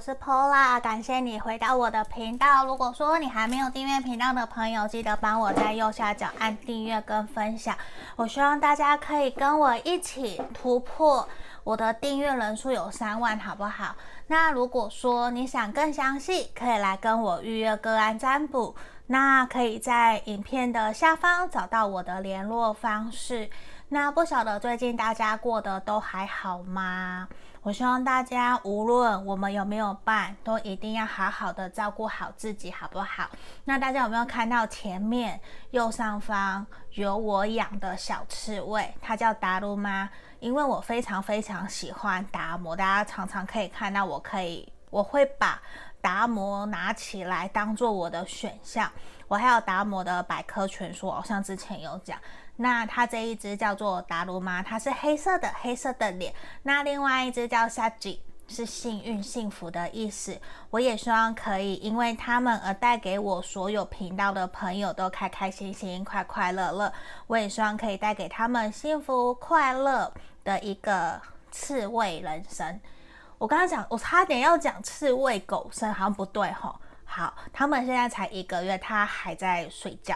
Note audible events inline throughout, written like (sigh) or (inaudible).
我是 Pola，感谢你回到我的频道。如果说你还没有订阅频道的朋友，记得帮我在右下角按订阅跟分享。我希望大家可以跟我一起突破我的订阅人数有三万，好不好？那如果说你想更详细，可以来跟我预约个案占卜。那可以在影片的下方找到我的联络方式。那不晓得最近大家过得都还好吗？我希望大家无论我们有没有伴，都一定要好好的照顾好自己，好不好？那大家有没有看到前面右上方有我养的小刺猬？它叫达鲁妈，因为我非常非常喜欢达摩，大家常常可以看到我可以，我会把。达摩拿起来当做我的选项，我还有达摩的百科全书，好像之前有讲。那它这一只叫做达鲁玛，它是黑色的，黑色的脸。那另外一只叫萨吉，是幸运、幸福的意思。我也希望可以因为他们而带给我所有频道的朋友都开开心心、快快乐乐。我也希望可以带给他们幸福快乐的一个刺猬人生。我刚刚讲，我差点要讲刺猬狗生，好像不对吼。好，他们现在才一个月，他还在睡觉。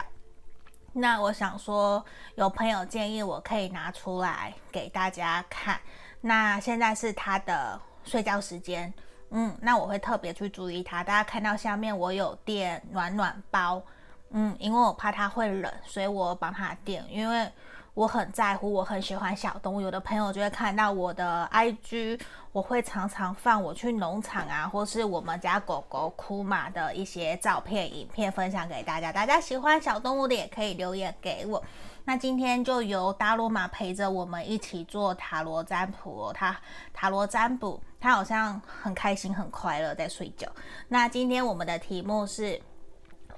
那我想说，有朋友建议我可以拿出来给大家看。那现在是他的睡觉时间，嗯，那我会特别去注意他。大家看到下面我有垫暖暖包，嗯，因为我怕他会冷，所以我帮他垫，因为。我很在乎，我很喜欢小动物。有的朋友就会看到我的 IG，我会常常放我去农场啊，或是我们家狗狗哭马的一些照片、影片分享给大家。大家喜欢小动物的也可以留言给我。那今天就由大罗马陪着我们一起做塔罗占卜哦。他塔罗占卜，他好像很开心、很快乐在睡觉。那今天我们的题目是。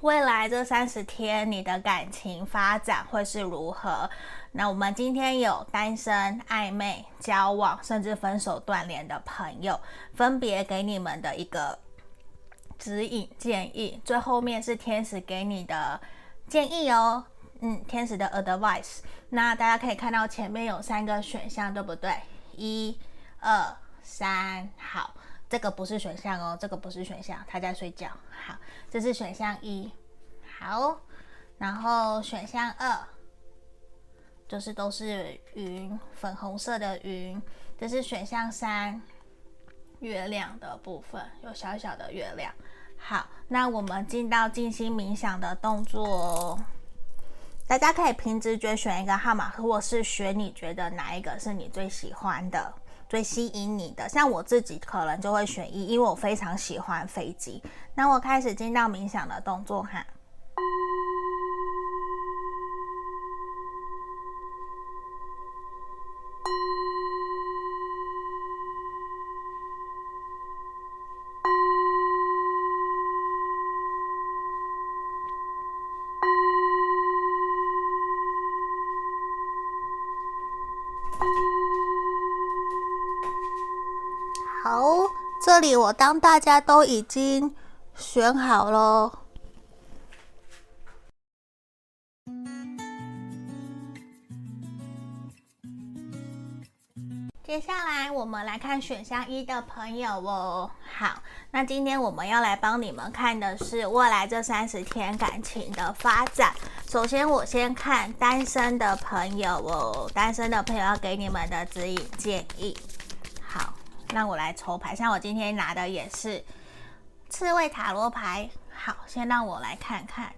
未来这三十天，你的感情发展会是如何？那我们今天有单身、暧昧、交往，甚至分手断联的朋友，分别给你们的一个指引建议。最后面是天使给你的建议哦，嗯，天使的 advice。那大家可以看到前面有三个选项，对不对？一、二、三，好。这个不是选项哦，这个不是选项，他在睡觉。好，这是选项一。好，然后选项二就是都是云，粉红色的云。这是选项三，月亮的部分有小小的月亮。好，那我们进到静心冥想的动作。大家可以凭直觉选一个号码，或是选你觉得哪一个是你最喜欢的。最吸引你的，像我自己可能就会选一，因为我非常喜欢飞机。那我开始进到冥想的动作哈。这里我当大家都已经选好了，接下来我们来看选项一的朋友哦。好，那今天我们要来帮你们看的是未来这三十天感情的发展。首先，我先看单身的朋友哦，单身的朋友要给你们的指引建议。让我来抽牌，像我今天拿的也是刺猬塔罗牌。好，先让我来看看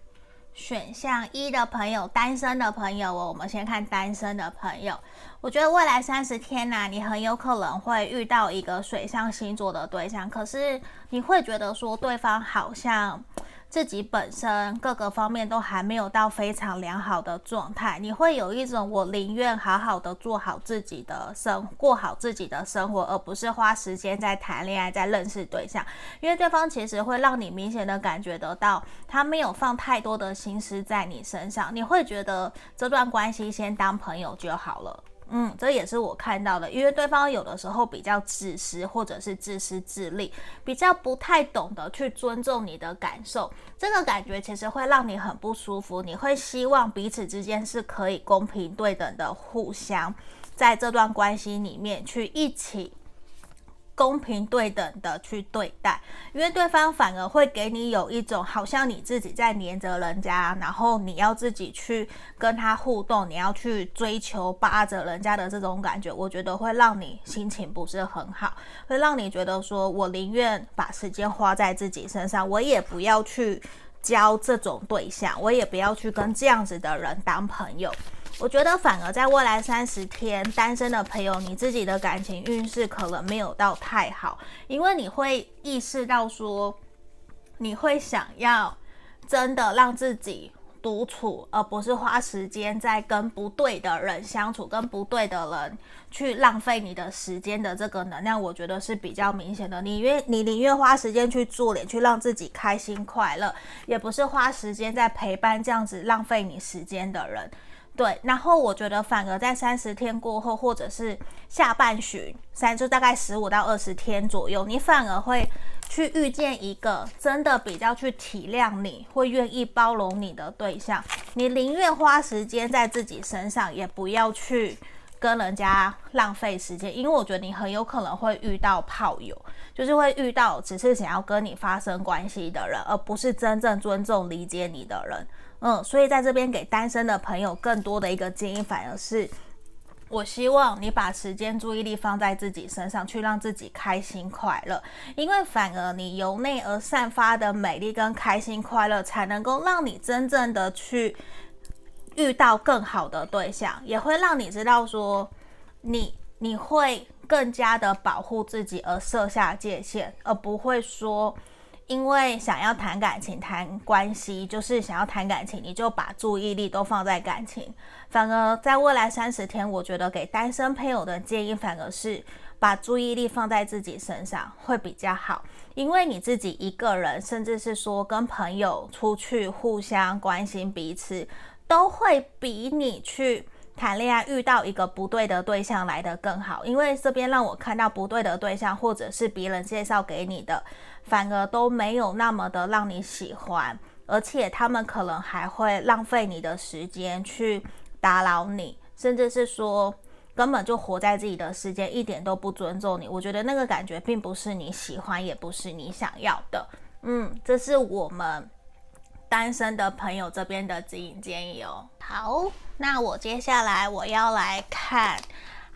选项一的朋友，单身的朋友哦。我们先看单身的朋友，我觉得未来三十天呐，你很有可能会遇到一个水上星座的对象，可是你会觉得说对方好像。自己本身各个方面都还没有到非常良好的状态，你会有一种我宁愿好好的做好自己的生，过好自己的生活，而不是花时间在谈恋爱，在认识对象，因为对方其实会让你明显的感觉得到，他没有放太多的心思在你身上，你会觉得这段关系先当朋友就好了。嗯，这也是我看到的，因为对方有的时候比较自私，或者是自私自利，比较不太懂得去尊重你的感受，这个感觉其实会让你很不舒服。你会希望彼此之间是可以公平对等的，互相在这段关系里面去一起公平对等的去对待，因为对方反而会给你有一种好像你自己在黏着人家，然后你要自己去跟他互动，你要去追求扒着人家的这种感觉，我觉得会让你心情不是很好，会让你觉得说我宁愿把时间花在自己身上，我也不要去交这种对象，我也不要去跟这样子的人当朋友。我觉得反而在未来三十天，单身的朋友，你自己的感情运势可能没有到太好，因为你会意识到说，你会想要真的让自己独处，而不是花时间在跟不对的人相处，跟不对的人去浪费你的时间的这个能量，我觉得是比较明显的。你愿你宁愿花时间去做脸，去让自己开心快乐，也不是花时间在陪伴这样子浪费你时间的人。对，然后我觉得反而在三十天过后，或者是下半旬三，就大概十五到二十天左右，你反而会去遇见一个真的比较去体谅你，会愿意包容你的对象。你宁愿花时间在自己身上，也不要去跟人家浪费时间，因为我觉得你很有可能会遇到炮友，就是会遇到只是想要跟你发生关系的人，而不是真正尊重、理解你的人。嗯，所以在这边给单身的朋友更多的一个建议，反而是我希望你把时间、注意力放在自己身上，去让自己开心快乐。因为反而你由内而散发的美丽跟开心快乐，才能够让你真正的去遇到更好的对象，也会让你知道说你你会更加的保护自己而设下界限，而不会说。因为想要谈感情、谈关系，就是想要谈感情，你就把注意力都放在感情。反而在未来三十天，我觉得给单身朋友的建议，反而是把注意力放在自己身上会比较好。因为你自己一个人，甚至是说跟朋友出去互相关心彼此，都会比你去谈恋爱遇到一个不对的对象来得更好。因为这边让我看到不对的对象，或者是别人介绍给你的。反而都没有那么的让你喜欢，而且他们可能还会浪费你的时间去打扰你，甚至是说根本就活在自己的世界，一点都不尊重你。我觉得那个感觉并不是你喜欢，也不是你想要的。嗯，这是我们单身的朋友这边的指引建议哦。好，那我接下来我要来看。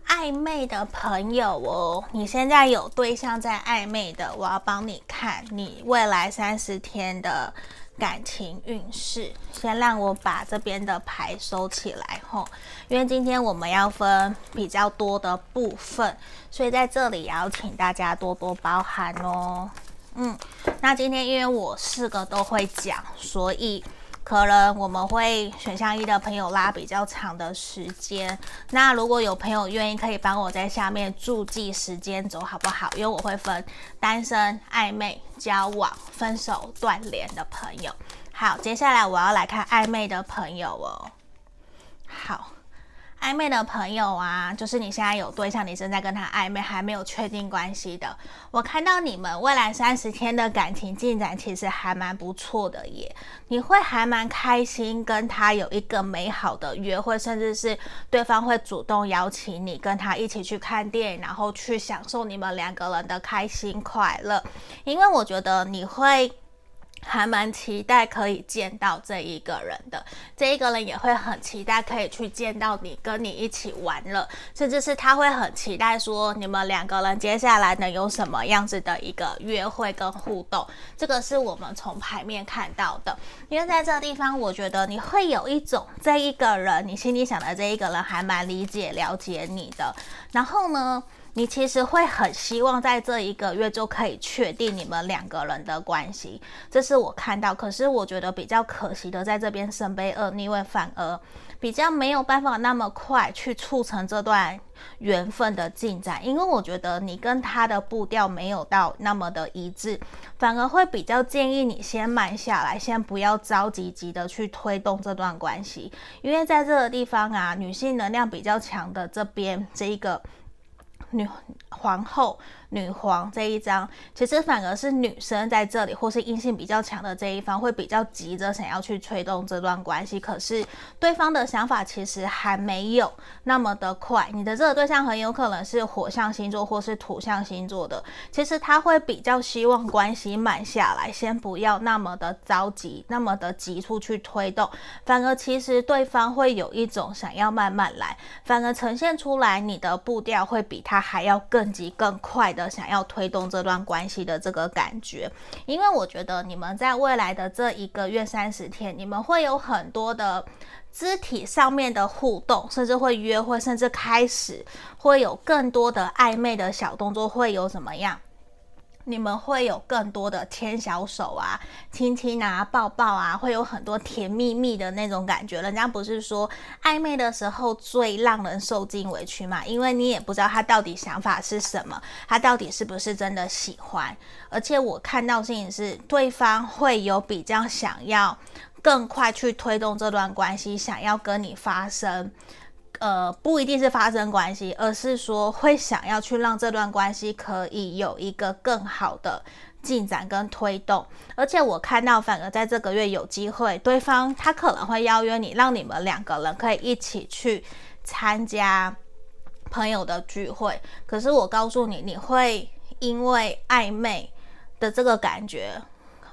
暧昧的朋友哦，你现在有对象在暧昧的，我要帮你看你未来三十天的感情运势。先让我把这边的牌收起来吼，因为今天我们要分比较多的部分，所以在这里也要请大家多多包涵哦。嗯，那今天因为我四个都会讲，所以。可能我们会选项一的朋友拉比较长的时间，那如果有朋友愿意，可以帮我在下面注记时间轴，好不好？因为我会分单身、暧昧、交往、分手、断联的朋友。好，接下来我要来看暧昧的朋友哦。好。暧昧的朋友啊，就是你现在有对象，你正在跟他暧昧，还没有确定关系的。我看到你们未来三十天的感情进展其实还蛮不错的耶，你会还蛮开心跟他有一个美好的约会，甚至是对方会主动邀请你跟他一起去看电影，然后去享受你们两个人的开心快乐。因为我觉得你会。还蛮期待可以见到这一个人的，这一个人也会很期待可以去见到你，跟你一起玩乐，甚至是他会很期待说你们两个人接下来能有什么样子的一个约会跟互动。这个是我们从牌面看到的，因为在这个地方，我觉得你会有一种这一个人，你心里想的这一个人还蛮理解、了解你的，然后呢，你其实会很希望在这一个月就可以确定你们两个人的关系，这是我看到。可是我觉得比较可惜的，在这边圣杯二逆位反而比较没有办法那么快去促成这段缘分的进展，因为我觉得你跟他的步调没有到那么的一致，反而会比较建议你先慢下来，先不要着急急的去推动这段关系，因为在这个地方啊，女性能量比较强的这边这一个。女皇后、女皇这一张，其实反而是女生在这里，或是阴性比较强的这一方，会比较急着想要去推动这段关系。可是对方的想法其实还没有那么的快。你的这个对象很有可能是火象星座或是土象星座的，其实他会比较希望关系慢下来，先不要那么的着急，那么的急出去推动。反而其实对方会有一种想要慢慢来，反而呈现出来你的步调会比他还要更急更快的。想要推动这段关系的这个感觉，因为我觉得你们在未来的这一个月三十天，你们会有很多的肢体上面的互动，甚至会约会，甚至开始会有更多的暧昧的小动作，会有怎么样？你们会有更多的牵小手啊、亲亲啊、抱抱啊，会有很多甜蜜蜜的那种感觉。人家不是说暧昧的时候最让人受尽委屈嘛？因为你也不知道他到底想法是什么，他到底是不是真的喜欢。而且我看到事情是，对方会有比较想要更快去推动这段关系，想要跟你发生。呃，不一定是发生关系，而是说会想要去让这段关系可以有一个更好的进展跟推动。而且我看到，反而在这个月有机会，对方他可能会邀约你，让你们两个人可以一起去参加朋友的聚会。可是我告诉你，你会因为暧昧的这个感觉，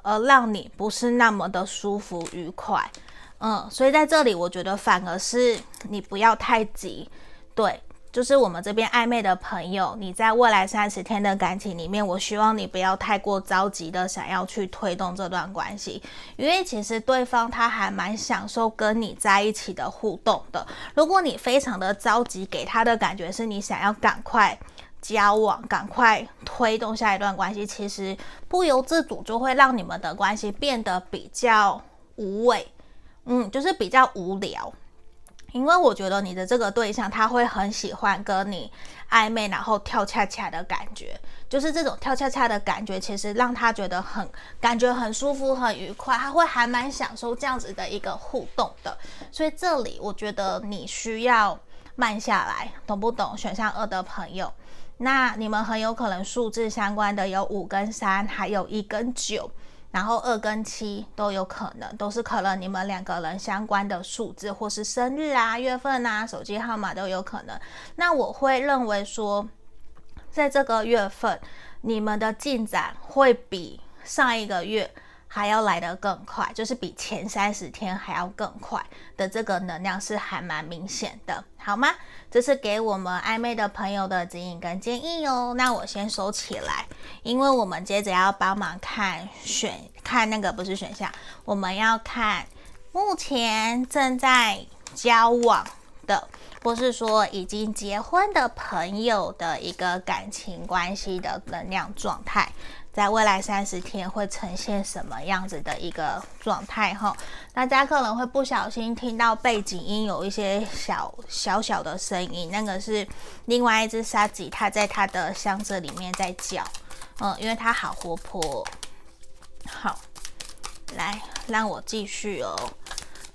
而让你不是那么的舒服愉快。嗯，所以在这里，我觉得反而是你不要太急，对，就是我们这边暧昧的朋友，你在未来三十天的感情里面，我希望你不要太过着急的想要去推动这段关系，因为其实对方他还蛮享受跟你在一起的互动的。如果你非常的着急，给他的感觉是你想要赶快交往，赶快推动下一段关系，其实不由自主就会让你们的关系变得比较无味。嗯，就是比较无聊，因为我觉得你的这个对象他会很喜欢跟你暧昧，然后跳恰恰的感觉，就是这种跳恰恰的感觉，其实让他觉得很感觉很舒服、很愉快，他会还蛮享受这样子的一个互动的。所以这里我觉得你需要慢下来，懂不懂？选项二的朋友，那你们很有可能数字相关的有五跟三，还有一跟九。然后二跟七都有可能，都是可能你们两个人相关的数字，或是生日啊、月份啊、手机号码都有可能。那我会认为说，在这个月份，你们的进展会比上一个月还要来得更快，就是比前三十天还要更快的这个能量是还蛮明显的，好吗？这是给我们暧昧的朋友的指引跟建议哦。那我先收起来，因为我们接着要帮忙看选看那个不是选项，我们要看目前正在交往的，或是说已经结婚的朋友的一个感情关系的能量状态。在未来三十天会呈现什么样子的一个状态哈？大家可能会不小心听到背景音有一些小小小的声音，那个是另外一只沙棘，它在它的箱子里面在叫，嗯，因为它好活泼。好，来让我继续哦。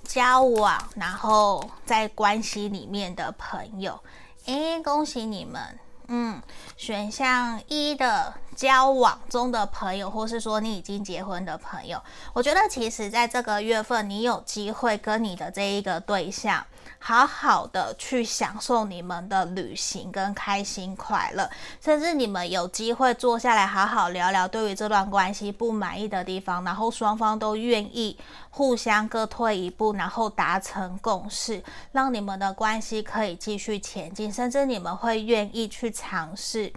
交往，然后在关系里面的朋友，诶，恭喜你们，嗯，选项一的。交往中的朋友，或是说你已经结婚的朋友，我觉得其实在这个月份，你有机会跟你的这一个对象，好好的去享受你们的旅行跟开心快乐，甚至你们有机会坐下来好好聊聊对于这段关系不满意的地方，然后双方都愿意互相各退一步，然后达成共识，让你们的关系可以继续前进，甚至你们会愿意去尝试。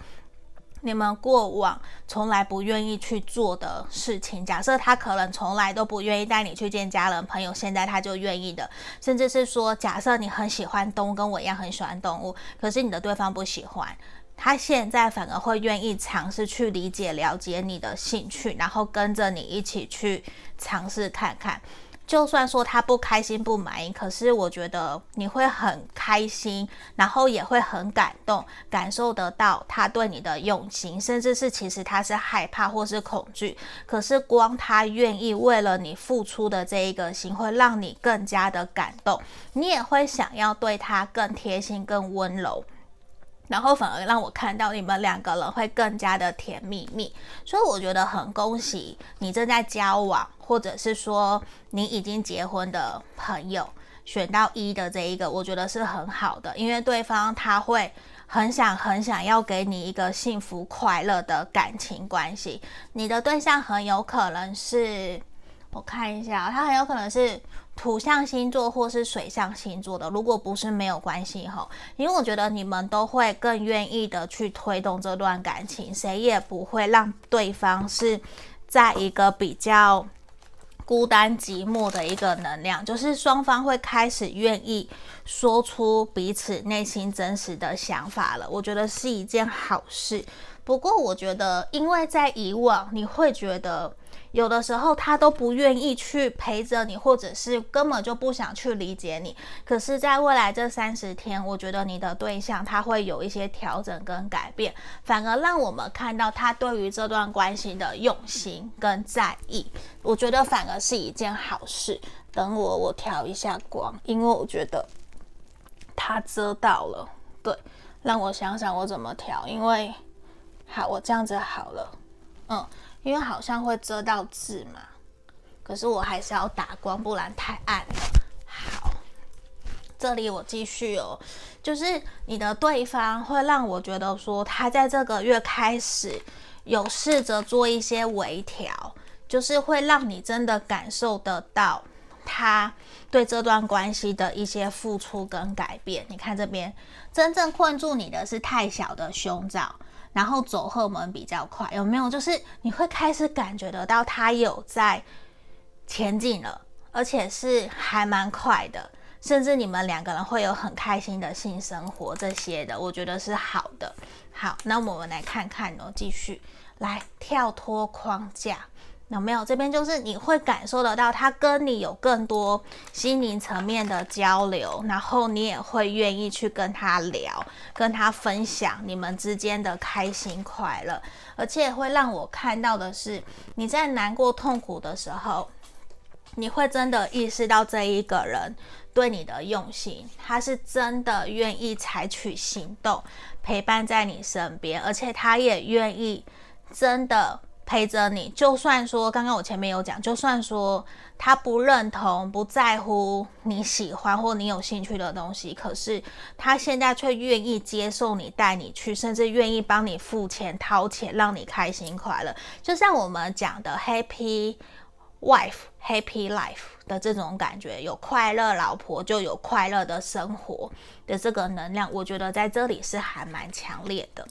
你们过往从来不愿意去做的事情，假设他可能从来都不愿意带你去见家人朋友，现在他就愿意的，甚至是说，假设你很喜欢动物，跟我一样很喜欢动物，可是你的对方不喜欢，他现在反而会愿意尝试去理解、了解你的兴趣，然后跟着你一起去尝试看看。就算说他不开心不满意，可是我觉得你会很开心，然后也会很感动，感受得到他对你的用心，甚至是其实他是害怕或是恐惧，可是光他愿意为了你付出的这一个心，会让你更加的感动，你也会想要对他更贴心、更温柔。然后反而让我看到你们两个人会更加的甜蜜蜜，所以我觉得很恭喜你正在交往，或者是说你已经结婚的朋友选到一的这一个，我觉得是很好的，因为对方他会很想很想要给你一个幸福快乐的感情关系，你的对象很有可能是，我看一下，他很有可能是。土象星座或是水象星座的，如果不是没有关系吼，因为我觉得你们都会更愿意的去推动这段感情，谁也不会让对方是在一个比较孤单寂寞的一个能量，就是双方会开始愿意说出彼此内心真实的想法了，我觉得是一件好事。不过我觉得，因为在以往你会觉得。有的时候他都不愿意去陪着你，或者是根本就不想去理解你。可是，在未来这三十天，我觉得你的对象他会有一些调整跟改变，反而让我们看到他对于这段关系的用心跟在意。我觉得反而是一件好事。等我，我调一下光，因为我觉得它遮到了。对，让我想想我怎么调。因为好，我这样子好了。嗯。因为好像会遮到字嘛，可是我还是要打光，不然太暗了。好，这里我继续哦，就是你的对方会让我觉得说，他在这个月开始有试着做一些微调，就是会让你真的感受得到他对这段关系的一些付出跟改变。你看这边，真正困住你的是太小的胸罩。然后走后门比较快，有没有？就是你会开始感觉得到他有在前进了，而且是还蛮快的，甚至你们两个人会有很开心的性生活这些的，我觉得是好的。好，那我们来看看哦，继续来跳脱框架。有没有？这边就是你会感受得到他跟你有更多心灵层面的交流，然后你也会愿意去跟他聊，跟他分享你们之间的开心快乐，而且会让我看到的是你在难过痛苦的时候，你会真的意识到这一个人对你的用心，他是真的愿意采取行动陪伴在你身边，而且他也愿意真的。陪着你，就算说刚刚我前面有讲，就算说他不认同、不在乎你喜欢或你有兴趣的东西，可是他现在却愿意接受你、带你去，甚至愿意帮你付钱、掏钱，让你开心快乐。就像我们讲的 “happy wife, happy life” 的这种感觉，有快乐老婆就有快乐的生活的这个能量，我觉得在这里是还蛮强烈的。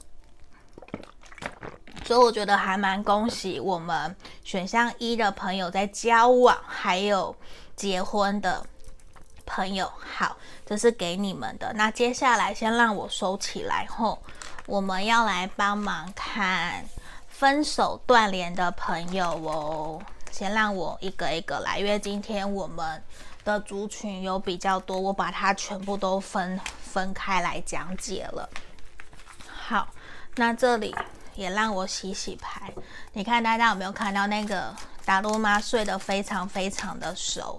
所以我觉得还蛮恭喜我们选项一的朋友在交往还有结婚的朋友，好，这是给你们的。那接下来先让我收起来后，我们要来帮忙看分手断联的朋友哦。先让我一个一个来，因为今天我们的族群有比较多，我把它全部都分分开来讲解了。好，那这里。也让我洗洗牌，你看大家有没有看到那个达鲁妈睡得非常非常的熟？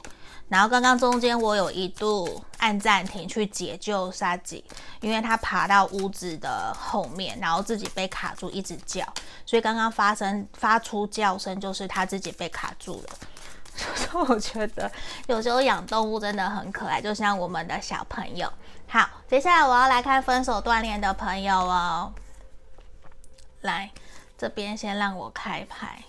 然后刚刚中间我有一度按暂停去解救沙吉，因为他爬到屋子的后面，然后自己被卡住一直叫，所以刚刚发生发出叫声就是他自己被卡住了。(laughs) 所以我觉得有时候养动物真的很可爱，就像我们的小朋友。好，接下来我要来看分手锻炼的朋友哦。来这边先让我开牌。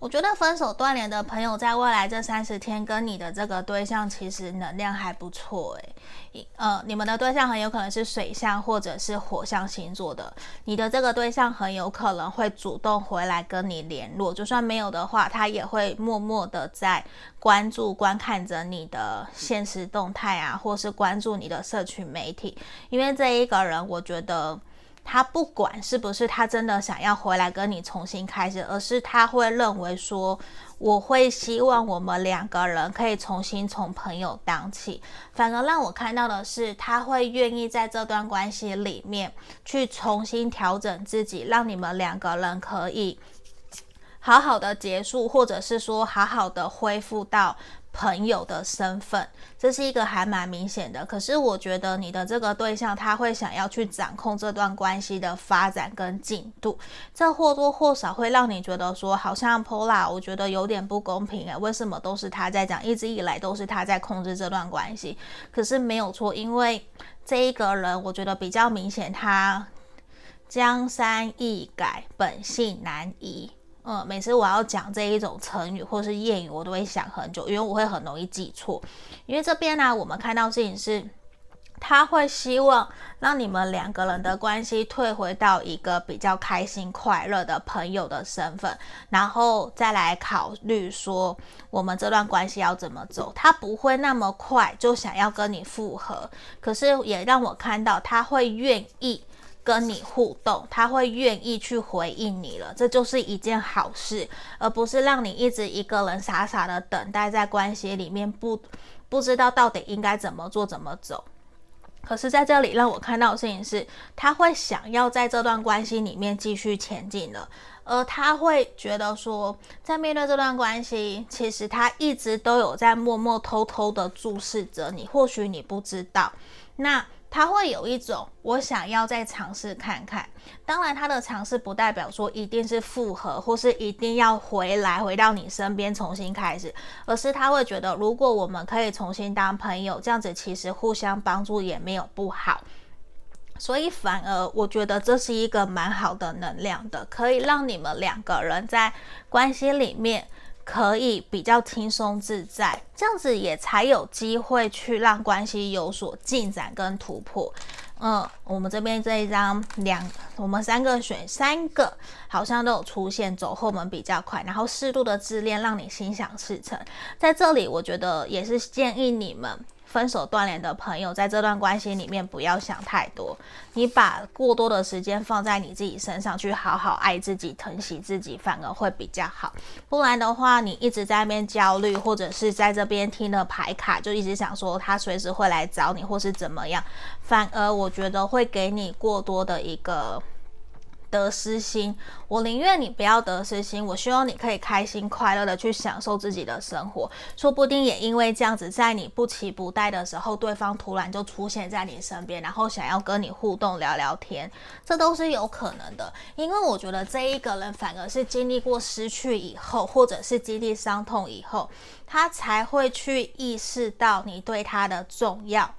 我觉得分手断联的朋友在未来这三十天跟你的这个对象其实能量还不错诶，呃，你们的对象很有可能是水象或者是火象星座的，你的这个对象很有可能会主动回来跟你联络，就算没有的话，他也会默默的在关注观看着你的现实动态啊，或是关注你的社群媒体，因为这一个人我觉得。他不管是不是他真的想要回来跟你重新开始，而是他会认为说，我会希望我们两个人可以重新从朋友当起。反而让我看到的是，他会愿意在这段关系里面去重新调整自己，让你们两个人可以好好的结束，或者是说好好的恢复到朋友的身份，这是一个还蛮明显的。可是我觉得你的这个对象他会想要去掌控这段关系的发展跟进度，这或多或少会让你觉得说，好像 Pola，我觉得有点不公平诶，为什么都是他在讲，一直以来都是他在控制这段关系？可是没有错，因为这一个人，我觉得比较明显，他江山易改，本性难移。嗯，每次我要讲这一种成语或是谚语，我都会想很久，因为我会很容易记错。因为这边呢、我们看到事情是，他会希望让你们两个人的关系退回到一个比较开心快乐的朋友的身份，然后再来考虑说我们这段关系要怎么走。他不会那么快就想要跟你复合，可是也让我看到他会愿意。跟你互动，他会愿意去回应你了，这就是一件好事，而不是让你一直一个人傻傻的等待在关系里面，不不知道到底应该怎么做怎么走。可是在这里让我看到的事情是，他会想要在这段关系里面继续前进了，而他会觉得说，在面对这段关系，其实他一直都有在默默偷偷的注视着你，或许你不知道，那。他会有一种我想要再尝试看看，当然他的尝试不代表说一定是复合，或是一定要回来回到你身边重新开始，而是他会觉得如果我们可以重新当朋友，这样子其实互相帮助也没有不好，所以反而我觉得这是一个蛮好的能量的，可以让你们两个人在关系里面。可以比较轻松自在，这样子也才有机会去让关系有所进展跟突破。嗯，我们这边这一张两，我们三个选三个，好像都有出现走后门比较快，然后适度的自恋让你心想事成。在这里，我觉得也是建议你们。分手断联的朋友，在这段关系里面不要想太多，你把过多的时间放在你自己身上，去好好爱自己、疼惜自己，反而会比较好。不然的话，你一直在那边焦虑，或者是在这边听了牌卡，就一直想说他随时会来找你，或是怎么样，反而我觉得会给你过多的一个。得失心，我宁愿你不要得失心。我希望你可以开心快乐的去享受自己的生活。说不定也因为这样子，在你不期不待的时候，对方突然就出现在你身边，然后想要跟你互动聊聊天，这都是有可能的。因为我觉得这一个人反而是经历过失去以后，或者是经历伤痛以后，他才会去意识到你对他的重要。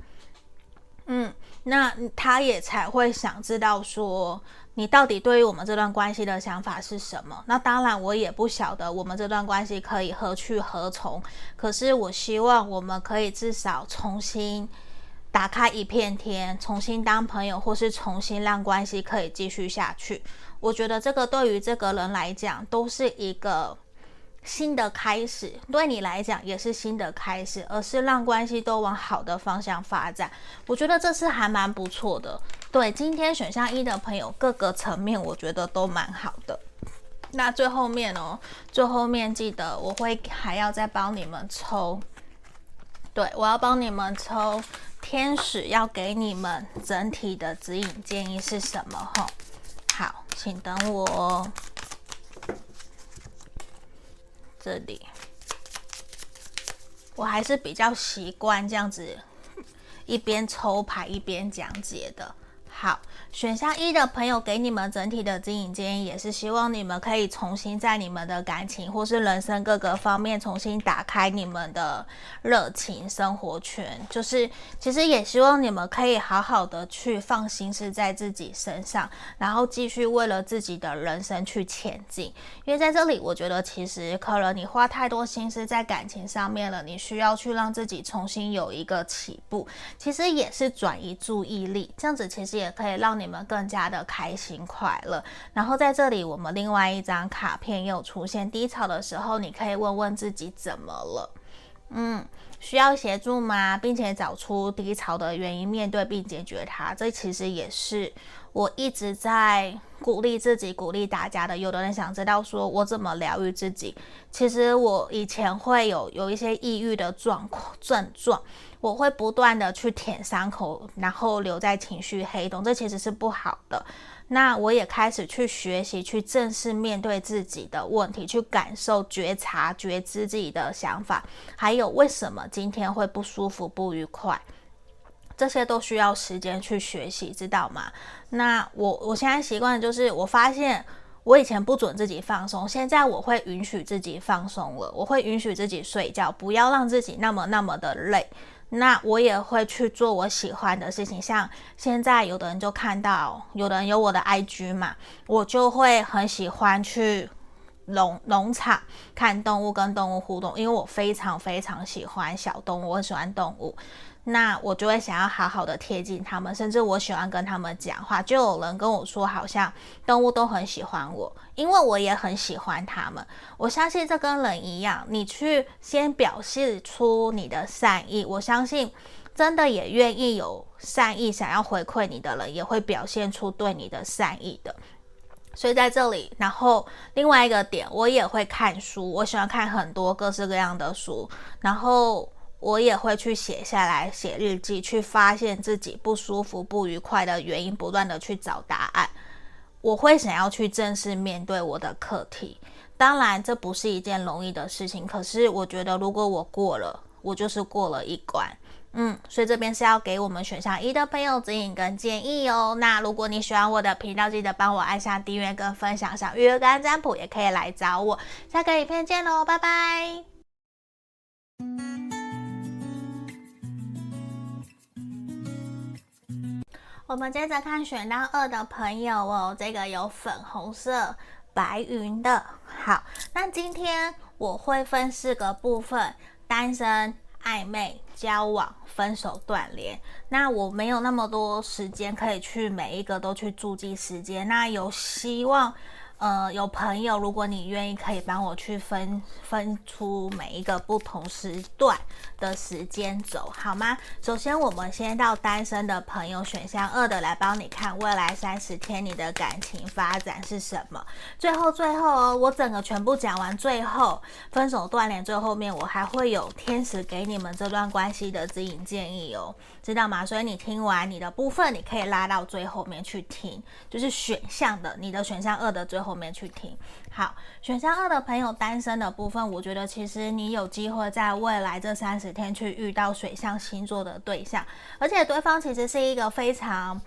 嗯，那他也才会想知道说。你到底对于我们这段关系的想法是什么？那当然，我也不晓得我们这段关系可以何去何从。可是，我希望我们可以至少重新打开一片天，重新当朋友，或是重新让关系可以继续下去。我觉得这个对于这个人来讲都是一个。新的开始对你来讲也是新的开始，而是让关系都往好的方向发展。我觉得这次还蛮不错的。对，今天选项一的朋友，各个层面我觉得都蛮好的。那最后面哦，最后面记得我会还要再帮你们抽。对，我要帮你们抽天使要给你们整体的指引建议是什么？哈，好，请等我哦。这里，我还是比较习惯这样子，一边抽牌一边讲解的。好。选项一的朋友给你们整体的指引建议，也是希望你们可以重新在你们的感情或是人生各个方面重新打开你们的热情生活圈。就是其实也希望你们可以好好的去放心思在自己身上，然后继续为了自己的人生去前进。因为在这里，我觉得其实可能你花太多心思在感情上面了，你需要去让自己重新有一个起步。其实也是转移注意力，这样子其实也可以让。你们更加的开心快乐。然后在这里，我们另外一张卡片又出现低潮的时候，你可以问问自己怎么了？嗯，需要协助吗？并且找出低潮的原因，面对并解决它。这其实也是我一直在鼓励自己、鼓励大家的。有的人想知道说我怎么疗愈自己。其实我以前会有有一些抑郁的状况症状，我会不断的去舔伤口，然后留在情绪黑洞，这其实是不好的。那我也开始去学习，去正视面对自己的问题，去感受、觉察、觉知自己的想法，还有为什么今天会不舒服、不愉快。这些都需要时间去学习，知道吗？那我我现在习惯就是，我发现我以前不准自己放松，现在我会允许自己放松了。我会允许自己睡觉，不要让自己那么那么的累。那我也会去做我喜欢的事情，像现在有的人就看到，有的人有我的 IG 嘛，我就会很喜欢去农农场看动物，跟动物互动，因为我非常非常喜欢小动物，我很喜欢动物。那我就会想要好好的贴近他们，甚至我喜欢跟他们讲话。就有人跟我说，好像动物都很喜欢我，因为我也很喜欢他们。我相信这跟人一样，你去先表示出你的善意，我相信真的也愿意有善意想要回馈你的人，也会表现出对你的善意的。所以在这里，然后另外一个点，我也会看书，我喜欢看很多各式各样的书，然后。我也会去写下来，写日记，去发现自己不舒服、不愉快的原因，不断的去找答案。我会想要去正式面对我的课题。当然，这不是一件容易的事情，可是我觉得如果我过了，我就是过了一关。嗯，所以这边是要给我们选项一的朋友指引跟建议哦。那如果你喜欢我的频道，记得帮我按下订阅跟分享。想预约跟占卜，也可以来找我。下个影片见喽，拜拜。我们接着看选到二的朋友哦，这个有粉红色白云的。好，那今天我会分四个部分：单身、暧昧、交往、分手、断联。那我没有那么多时间可以去每一个都去注记时间，那有希望。呃，有朋友，如果你愿意，可以帮我去分分出每一个不同时段的时间轴，好吗？首先，我们先到单身的朋友选项二的来帮你看未来三十天你的感情发展是什么。最后，最后哦，我整个全部讲完，最后分手断联最后面，我还会有天使给你们这段关系的指引建议哦。知道吗？所以你听完你的部分，你可以拉到最后面去听，就是选项的你的选项二的最后后面去听。好，选项二的朋友单身的部分，我觉得其实你有机会在未来这三十天去遇到水象星座的对象，而且对方其实是一个非常。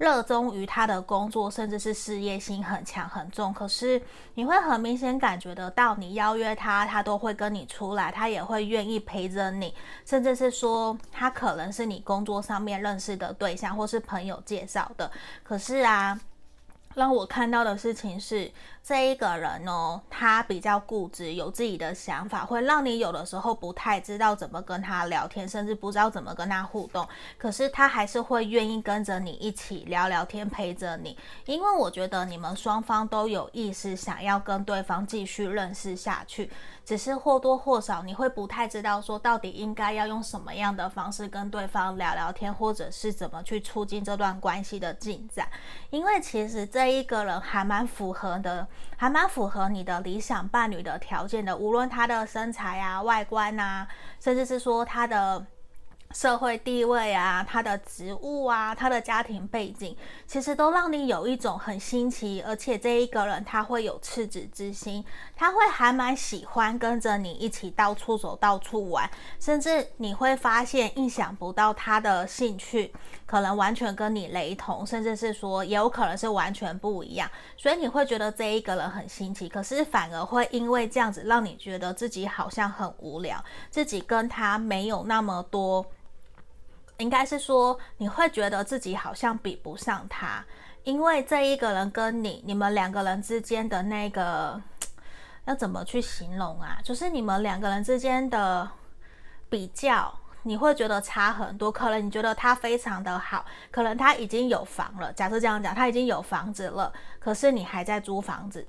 热衷于他的工作，甚至是事业心很强很重。可是你会很明显感觉得到，你邀约他，他都会跟你出来，他也会愿意陪着你，甚至是说他可能是你工作上面认识的对象，或是朋友介绍的。可是啊。让我看到的事情是，这一个人哦，他比较固执，有自己的想法，会让你有的时候不太知道怎么跟他聊天，甚至不知道怎么跟他互动。可是他还是会愿意跟着你一起聊聊天，陪着你，因为我觉得你们双方都有意识想要跟对方继续认识下去。只是或多或少，你会不太知道说到底应该要用什么样的方式跟对方聊聊天，或者是怎么去促进这段关系的进展。因为其实这一个人还蛮符合的，还蛮符合你的理想伴侣的条件的，无论他的身材啊、外观啊，甚至是说他的。社会地位啊，他的职务啊，他的家庭背景，其实都让你有一种很新奇，而且这一个人他会有赤子之心，他会还蛮喜欢跟着你一起到处走、到处玩，甚至你会发现意想不到他的兴趣可能完全跟你雷同，甚至是说也有可能是完全不一样，所以你会觉得这一个人很新奇，可是反而会因为这样子让你觉得自己好像很无聊，自己跟他没有那么多。应该是说，你会觉得自己好像比不上他，因为这一个人跟你，你们两个人之间的那个要怎么去形容啊？就是你们两个人之间的比较，你会觉得差很多。可能你觉得他非常的好，可能他已经有房了。假设这样讲，他已经有房子了，可是你还在租房子。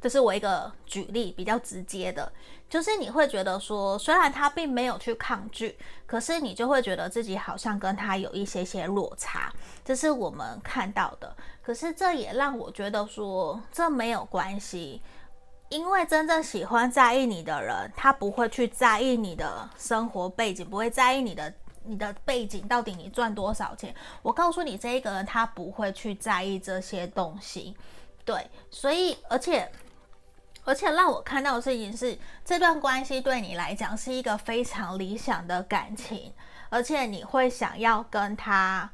这是我一个举例比较直接的，就是你会觉得说，虽然他并没有去抗拒，可是你就会觉得自己好像跟他有一些些落差，这是我们看到的。可是这也让我觉得说，这没有关系，因为真正喜欢在意你的人，他不会去在意你的生活背景，不会在意你的你的背景到底你赚多少钱。我告诉你，这一个人他不会去在意这些东西。对，所以而且。而且让我看到的事情是，这段关系对你来讲是一个非常理想的感情，而且你会想要跟他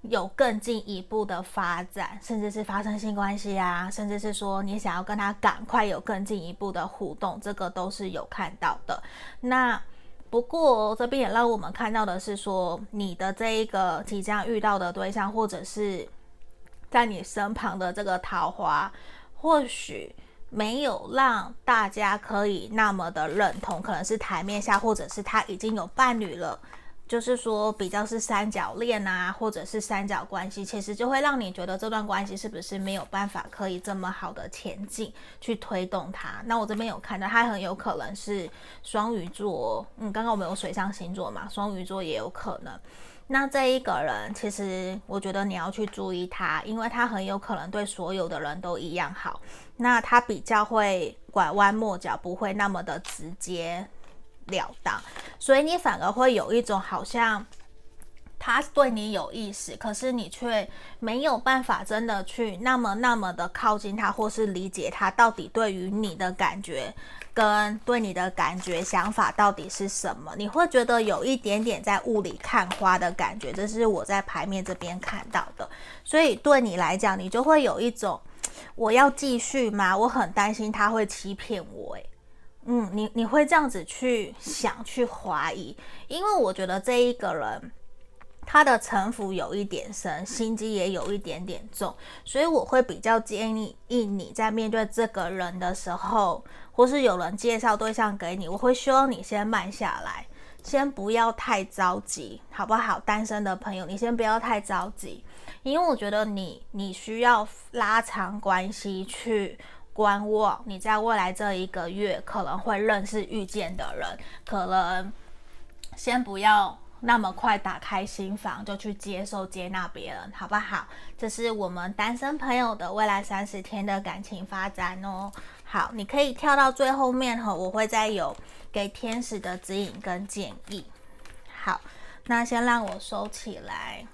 有更进一步的发展，甚至是发生性关系啊，甚至是说你想要跟他赶快有更进一步的互动，这个都是有看到的。那不过这边也让我们看到的是说，你的这一个即将遇到的对象，或者是在你身旁的这个桃花，或许。没有让大家可以那么的认同，可能是台面下，或者是他已经有伴侣了，就是说比较是三角恋啊，或者是三角关系，其实就会让你觉得这段关系是不是没有办法可以这么好的前进去推动它？那我这边有看到，他很有可能是双鱼座，嗯，刚刚我们有水象星座嘛，双鱼座也有可能。那这一个人，其实我觉得你要去注意他，因为他很有可能对所有的人都一样好。那他比较会拐弯抹角，不会那么的直截了当，所以你反而会有一种好像他对你有意思，可是你却没有办法真的去那么那么的靠近他，或是理解他到底对于你的感觉。跟对你的感觉想法到底是什么？你会觉得有一点点在雾里看花的感觉，这是我在牌面这边看到的。所以对你来讲，你就会有一种我要继续吗？我很担心他会欺骗我。诶，嗯，你你会这样子去想去怀疑，因为我觉得这一个人他的城府有一点深，心机也有一点点重，所以我会比较建议你在面对这个人的时候。或是有人介绍对象给你，我会希望你先慢下来，先不要太着急，好不好？单身的朋友，你先不要太着急，因为我觉得你你需要拉长关系去观望，你在未来这一个月可能会认识遇见的人，可能先不要那么快打开心房就去接受接纳别人，好不好？这是我们单身朋友的未来三十天的感情发展哦。好，你可以跳到最后面哈，我会再有给天使的指引跟建议。好，那先让我收起来，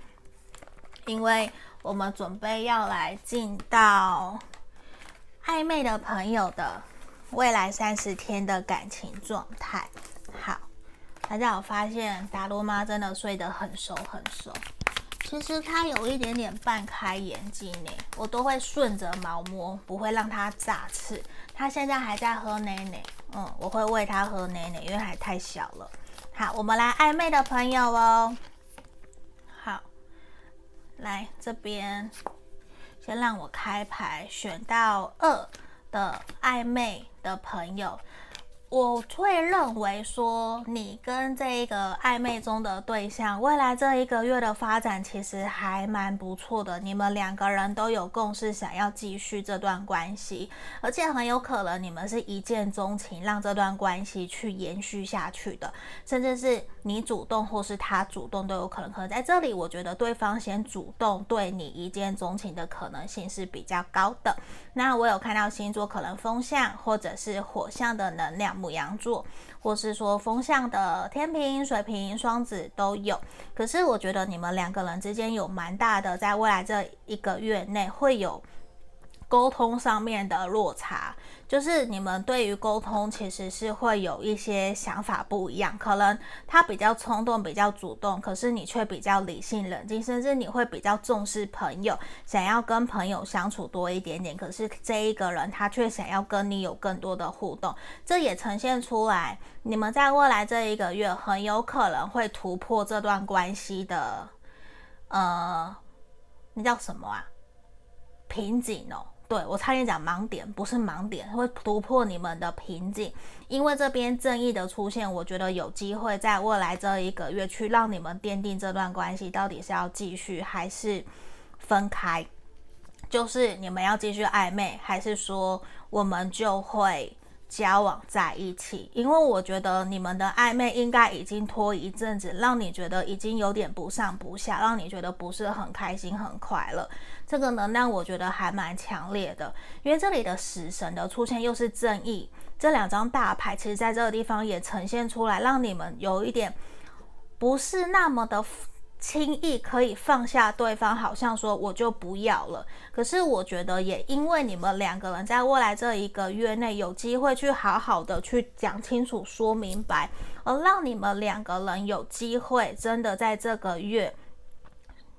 因为我们准备要来进到暧昧的朋友的未来三十天的感情状态。好，大家有发现达罗妈真的睡得很熟很熟。其实他有一点点半开眼睛呢，我都会顺着毛摸，不会让他炸刺。他现在还在喝奶奶，嗯，我会喂他喝奶奶，因为还太小了。好，我们来暧昧的朋友哦。来这边，先让我开牌，选到二的暧昧的朋友。我会认为说，你跟这一个暧昧中的对象，未来这一个月的发展其实还蛮不错的。你们两个人都有共识，想要继续这段关系，而且很有可能你们是一见钟情，让这段关系去延续下去的，甚至是你主动或是他主动都有可能。可能在这里，我觉得对方先主动对你一见钟情的可能性是比较高的。那我有看到星座可能风象或者是火象的能量。母羊座，或是说风象的天平、水瓶、双子都有。可是我觉得你们两个人之间有蛮大的，在未来这一个月内会有。沟通上面的落差，就是你们对于沟通其实是会有一些想法不一样，可能他比较冲动、比较主动，可是你却比较理性冷静，甚至你会比较重视朋友，想要跟朋友相处多一点点。可是这一个人他却想要跟你有更多的互动，这也呈现出来，你们在未来这一个月很有可能会突破这段关系的，呃，那叫什么啊？瓶颈哦。对，我差点讲盲点，不是盲点，会突破你们的瓶颈，因为这边正义的出现，我觉得有机会在未来这一个月去让你们奠定这段关系，到底是要继续还是分开，就是你们要继续暧昧，还是说我们就会交往在一起。因为我觉得你们的暧昧应该已经拖一阵子，让你觉得已经有点不上不下，让你觉得不是很开心、很快乐。这个能量我觉得还蛮强烈的，因为这里的死神的出现又是正义，这两张大牌其实在这个地方也呈现出来，让你们有一点不是那么的。轻易可以放下对方，好像说我就不要了。可是我觉得，也因为你们两个人在未来这一个月内有机会去好好的去讲清楚、说明白，而让你们两个人有机会真的在这个月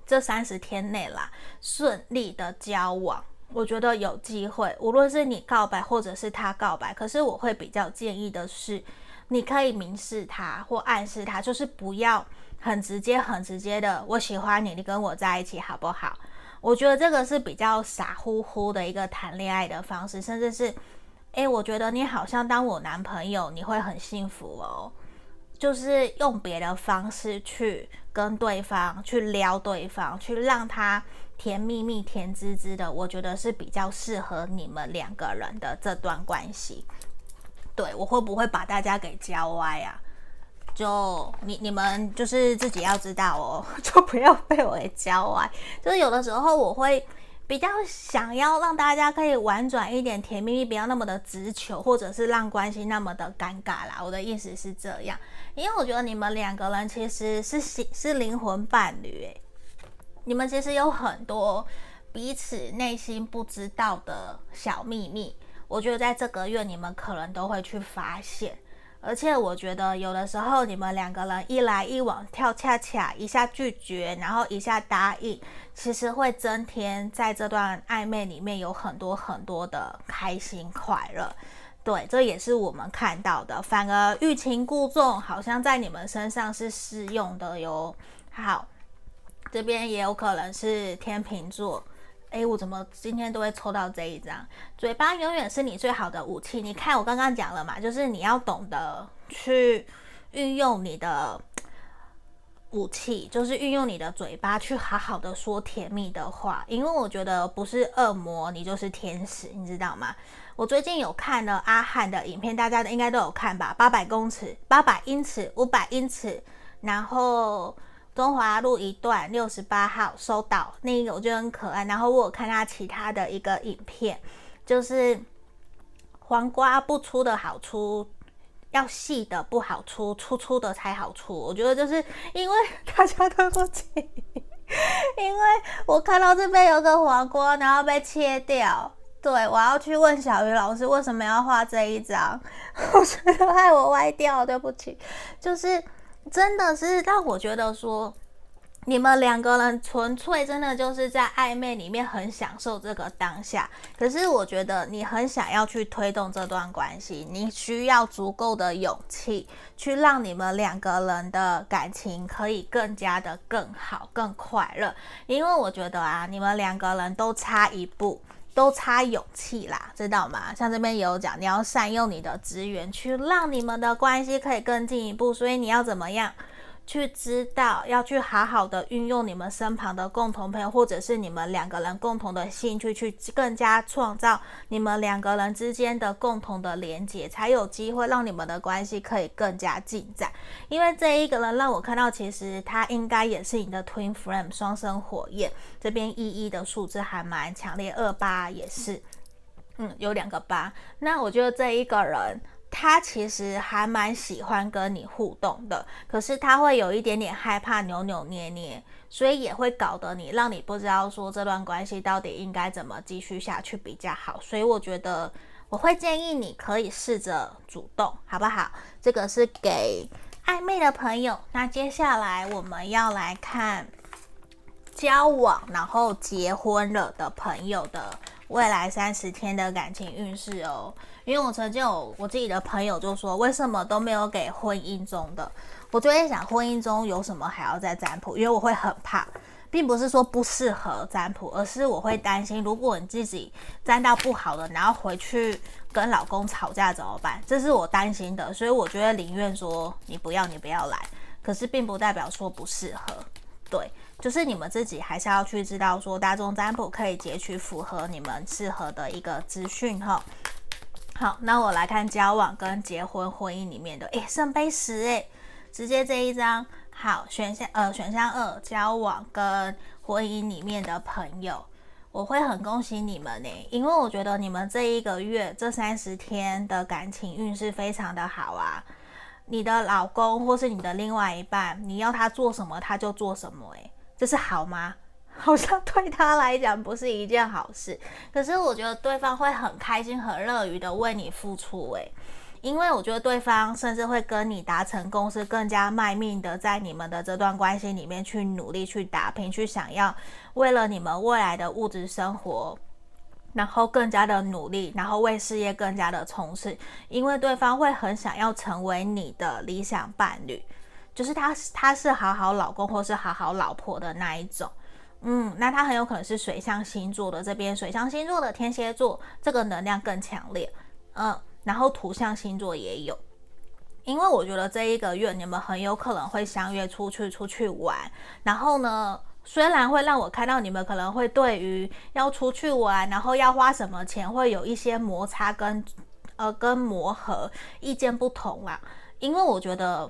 这三十天内啦，顺利的交往。我觉得有机会，无论是你告白或者是他告白，可是我会比较建议的是，你可以明示他或暗示他，就是不要。很直接，很直接的，我喜欢你，你跟我在一起好不好？我觉得这个是比较傻乎乎的一个谈恋爱的方式，甚至是，诶，我觉得你好像当我男朋友，你会很幸福哦。就是用别的方式去跟对方去撩对方，去让他甜蜜蜜、甜滋滋的，我觉得是比较适合你们两个人的这段关系。对，我会不会把大家给教歪啊？就你你们就是自己要知道哦，(laughs) 就不要被我给教歪。就是有的时候我会比较想要让大家可以婉转一点，甜蜜蜜，不要那么的直球，或者是让关系那么的尴尬啦。我的意思是这样，因为我觉得你们两个人其实是是灵魂伴侣，诶，你们其实有很多彼此内心不知道的小秘密。我觉得在这个月你们可能都会去发现。而且我觉得有的时候你们两个人一来一往跳恰恰，一下拒绝，然后一下答应，其实会增添在这段暧昧里面有很多很多的开心快乐。对，这也是我们看到的。反而欲擒故纵，好像在你们身上是适用的哟。好，这边也有可能是天秤座。哎，我怎么今天都会抽到这一张？嘴巴永远是你最好的武器。你看，我刚刚讲了嘛，就是你要懂得去运用你的武器，就是运用你的嘴巴去好好的说甜蜜的话。因为我觉得不是恶魔，你就是天使，你知道吗？我最近有看了阿汉的影片，大家应该都有看吧？八百公尺、八百英尺、五百英尺，然后。中华路一段六十八号收到那个，我觉得很可爱。然后我有看他其他的一个影片，就是黄瓜不粗的好粗，要细的不好粗，粗粗的才好粗。我觉得就是因为 (laughs) 大家对不起，因为我看到这边有个黄瓜，然后被切掉。对，我要去问小鱼老师为什么要画这一张，(laughs) 我觉得害我歪掉，对不起，就是。真的是让我觉得说，你们两个人纯粹真的就是在暧昧里面很享受这个当下。可是我觉得你很想要去推动这段关系，你需要足够的勇气去让你们两个人的感情可以更加的更好、更快乐。因为我觉得啊，你们两个人都差一步。都差勇气啦，知道吗？像这边也有讲，你要善用你的资源，去让你们的关系可以更进一步。所以你要怎么样？去知道要去好好的运用你们身旁的共同朋友，或者是你们两个人共同的兴趣，去更加创造你们两个人之间的共同的连接，才有机会让你们的关系可以更加进展。因为这一个人让我看到，其实他应该也是你的 twin flame 双生火焰。这边一一的数字还蛮强烈，二八也是，嗯，有两个八。那我觉得这一个人。他其实还蛮喜欢跟你互动的，可是他会有一点点害怕扭扭捏捏，所以也会搞得你让你不知道说这段关系到底应该怎么继续下去比较好。所以我觉得我会建议你可以试着主动，好不好？这个是给暧昧的朋友。那接下来我们要来看交往然后结婚了的朋友的未来三十天的感情运势哦。因为我曾经有我自己的朋友就说，为什么都没有给婚姻中的？我就在想，婚姻中有什么还要再占卜？因为我会很怕，并不是说不适合占卜，而是我会担心，如果你自己占到不好的，然后回去跟老公吵架怎么办？这是我担心的，所以我觉得宁愿说你不要，你不要来。可是并不代表说不适合，对，就是你们自己还是要去知道说，大众占卜可以截取符合你们适合的一个资讯哈。好，那我来看交往跟结婚、婚姻里面的，诶，圣杯十，诶，直接这一张。好，选项呃，选项二，交往跟婚姻里面的朋友，我会很恭喜你们呢，因为我觉得你们这一个月这三十天的感情运势非常的好啊。你的老公或是你的另外一半，你要他做什么他就做什么，诶，这是好吗？(laughs) 好像对他来讲不是一件好事，可是我觉得对方会很开心、很乐于的为你付出，诶。因为我觉得对方甚至会跟你达成共识，更加卖命的在你们的这段关系里面去努力、去打拼、去想要为了你们未来的物质生活，然后更加的努力，然后为事业更加的冲刺。因为对方会很想要成为你的理想伴侣，就是他他是好好老公或是好好老婆的那一种。嗯，那他很有可能是水象星座的这边，水象星座的天蝎座，这个能量更强烈。嗯。然后土象星座也有，因为我觉得这一个月你们很有可能会相约出去出去玩。然后呢，虽然会让我看到你们可能会对于要出去玩，然后要花什么钱，会有一些摩擦跟呃跟磨合，意见不同啦。因为我觉得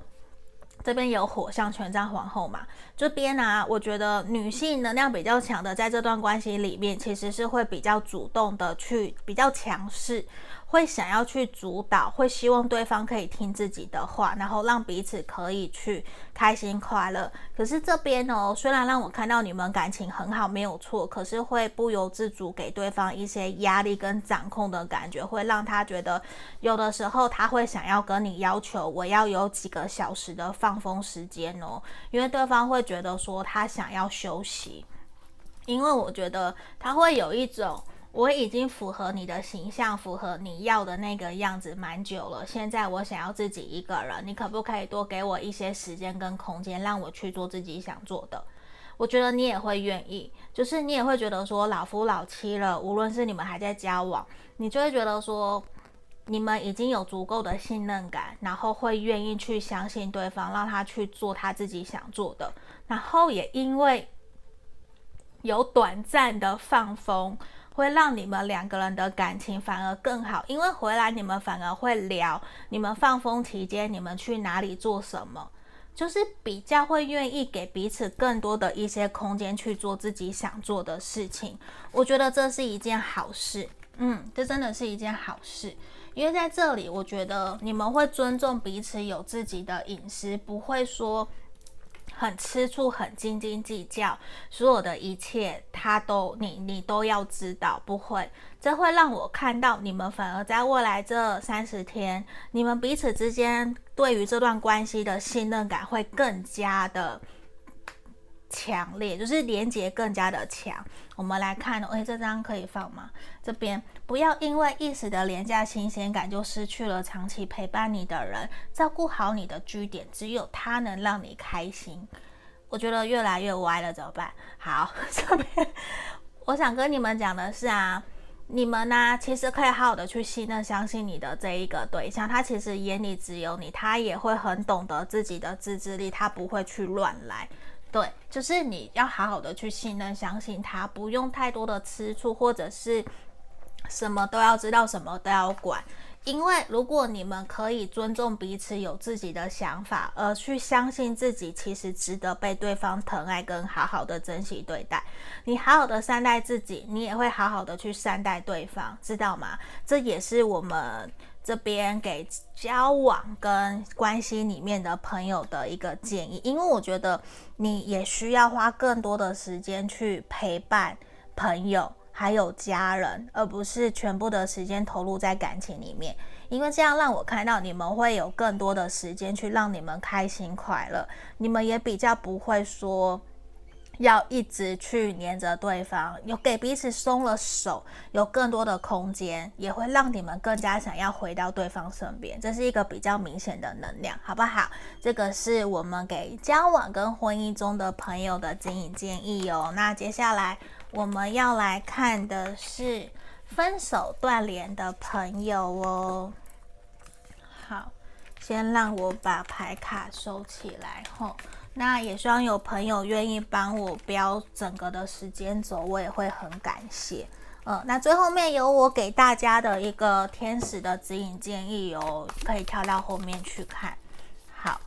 这边有火象权杖皇后嘛，这边呢、啊，我觉得女性能量比较强的，在这段关系里面，其实是会比较主动的去，比较强势。会想要去主导，会希望对方可以听自己的话，然后让彼此可以去开心快乐。可是这边呢，虽然让我看到你们感情很好，没有错，可是会不由自主给对方一些压力跟掌控的感觉，会让他觉得有的时候他会想要跟你要求，我要有几个小时的放风时间哦，因为对方会觉得说他想要休息，因为我觉得他会有一种。我已经符合你的形象，符合你要的那个样子蛮久了。现在我想要自己一个人，你可不可以多给我一些时间跟空间，让我去做自己想做的？我觉得你也会愿意，就是你也会觉得说老夫老妻了，无论是你们还在交往，你就会觉得说你们已经有足够的信任感，然后会愿意去相信对方，让他去做他自己想做的。然后也因为有短暂的放风。会让你们两个人的感情反而更好，因为回来你们反而会聊你们放风期间你们去哪里做什么，就是比较会愿意给彼此更多的一些空间去做自己想做的事情。我觉得这是一件好事，嗯，这真的是一件好事，因为在这里我觉得你们会尊重彼此有自己的隐私，不会说。很吃醋，很斤斤计较，所有的一切他都你你都要知道，不会，这会让我看到你们反而在未来这三十天，你们彼此之间对于这段关系的信任感会更加的。强烈就是连接更加的强。我们来看，哎，这张可以放吗？这边不要因为一时的廉价新鲜感就失去了长期陪伴你的人，照顾好你的据点，只有他能让你开心。我觉得越来越歪了，怎么办？好，(laughs) 这边我想跟你们讲的是啊，你们呢、其实可以好好的去信任、相信你的这一个对象，他其实眼里只有你，他也会很懂得自己的自制力，他不会去乱来。对，就是你要好好的去信任、相信他，不用太多的吃醋，或者是什么都要知道，什么都要管。因为如果你们可以尊重彼此，有自己的想法，而去相信自己其实值得被对方疼爱跟好好的珍惜对待，你好好的善待自己，你也会好好的去善待对方，知道吗？这也是我们。这边给交往跟关系里面的朋友的一个建议，因为我觉得你也需要花更多的时间去陪伴朋友还有家人，而不是全部的时间投入在感情里面，因为这样让我看到你们会有更多的时间去让你们开心快乐，你们也比较不会说。要一直去黏着对方，有给彼此松了手，有更多的空间，也会让你们更加想要回到对方身边。这是一个比较明显的能量，好不好？这个是我们给交往跟婚姻中的朋友的指引建议哦。那接下来我们要来看的是分手断联的朋友哦。好，先让我把牌卡收起来吼。那也希望有朋友愿意帮我标整个的时间轴，我也会很感谢。呃，那最后面有我给大家的一个天使的指引建议哦，可以跳到后面去看。好，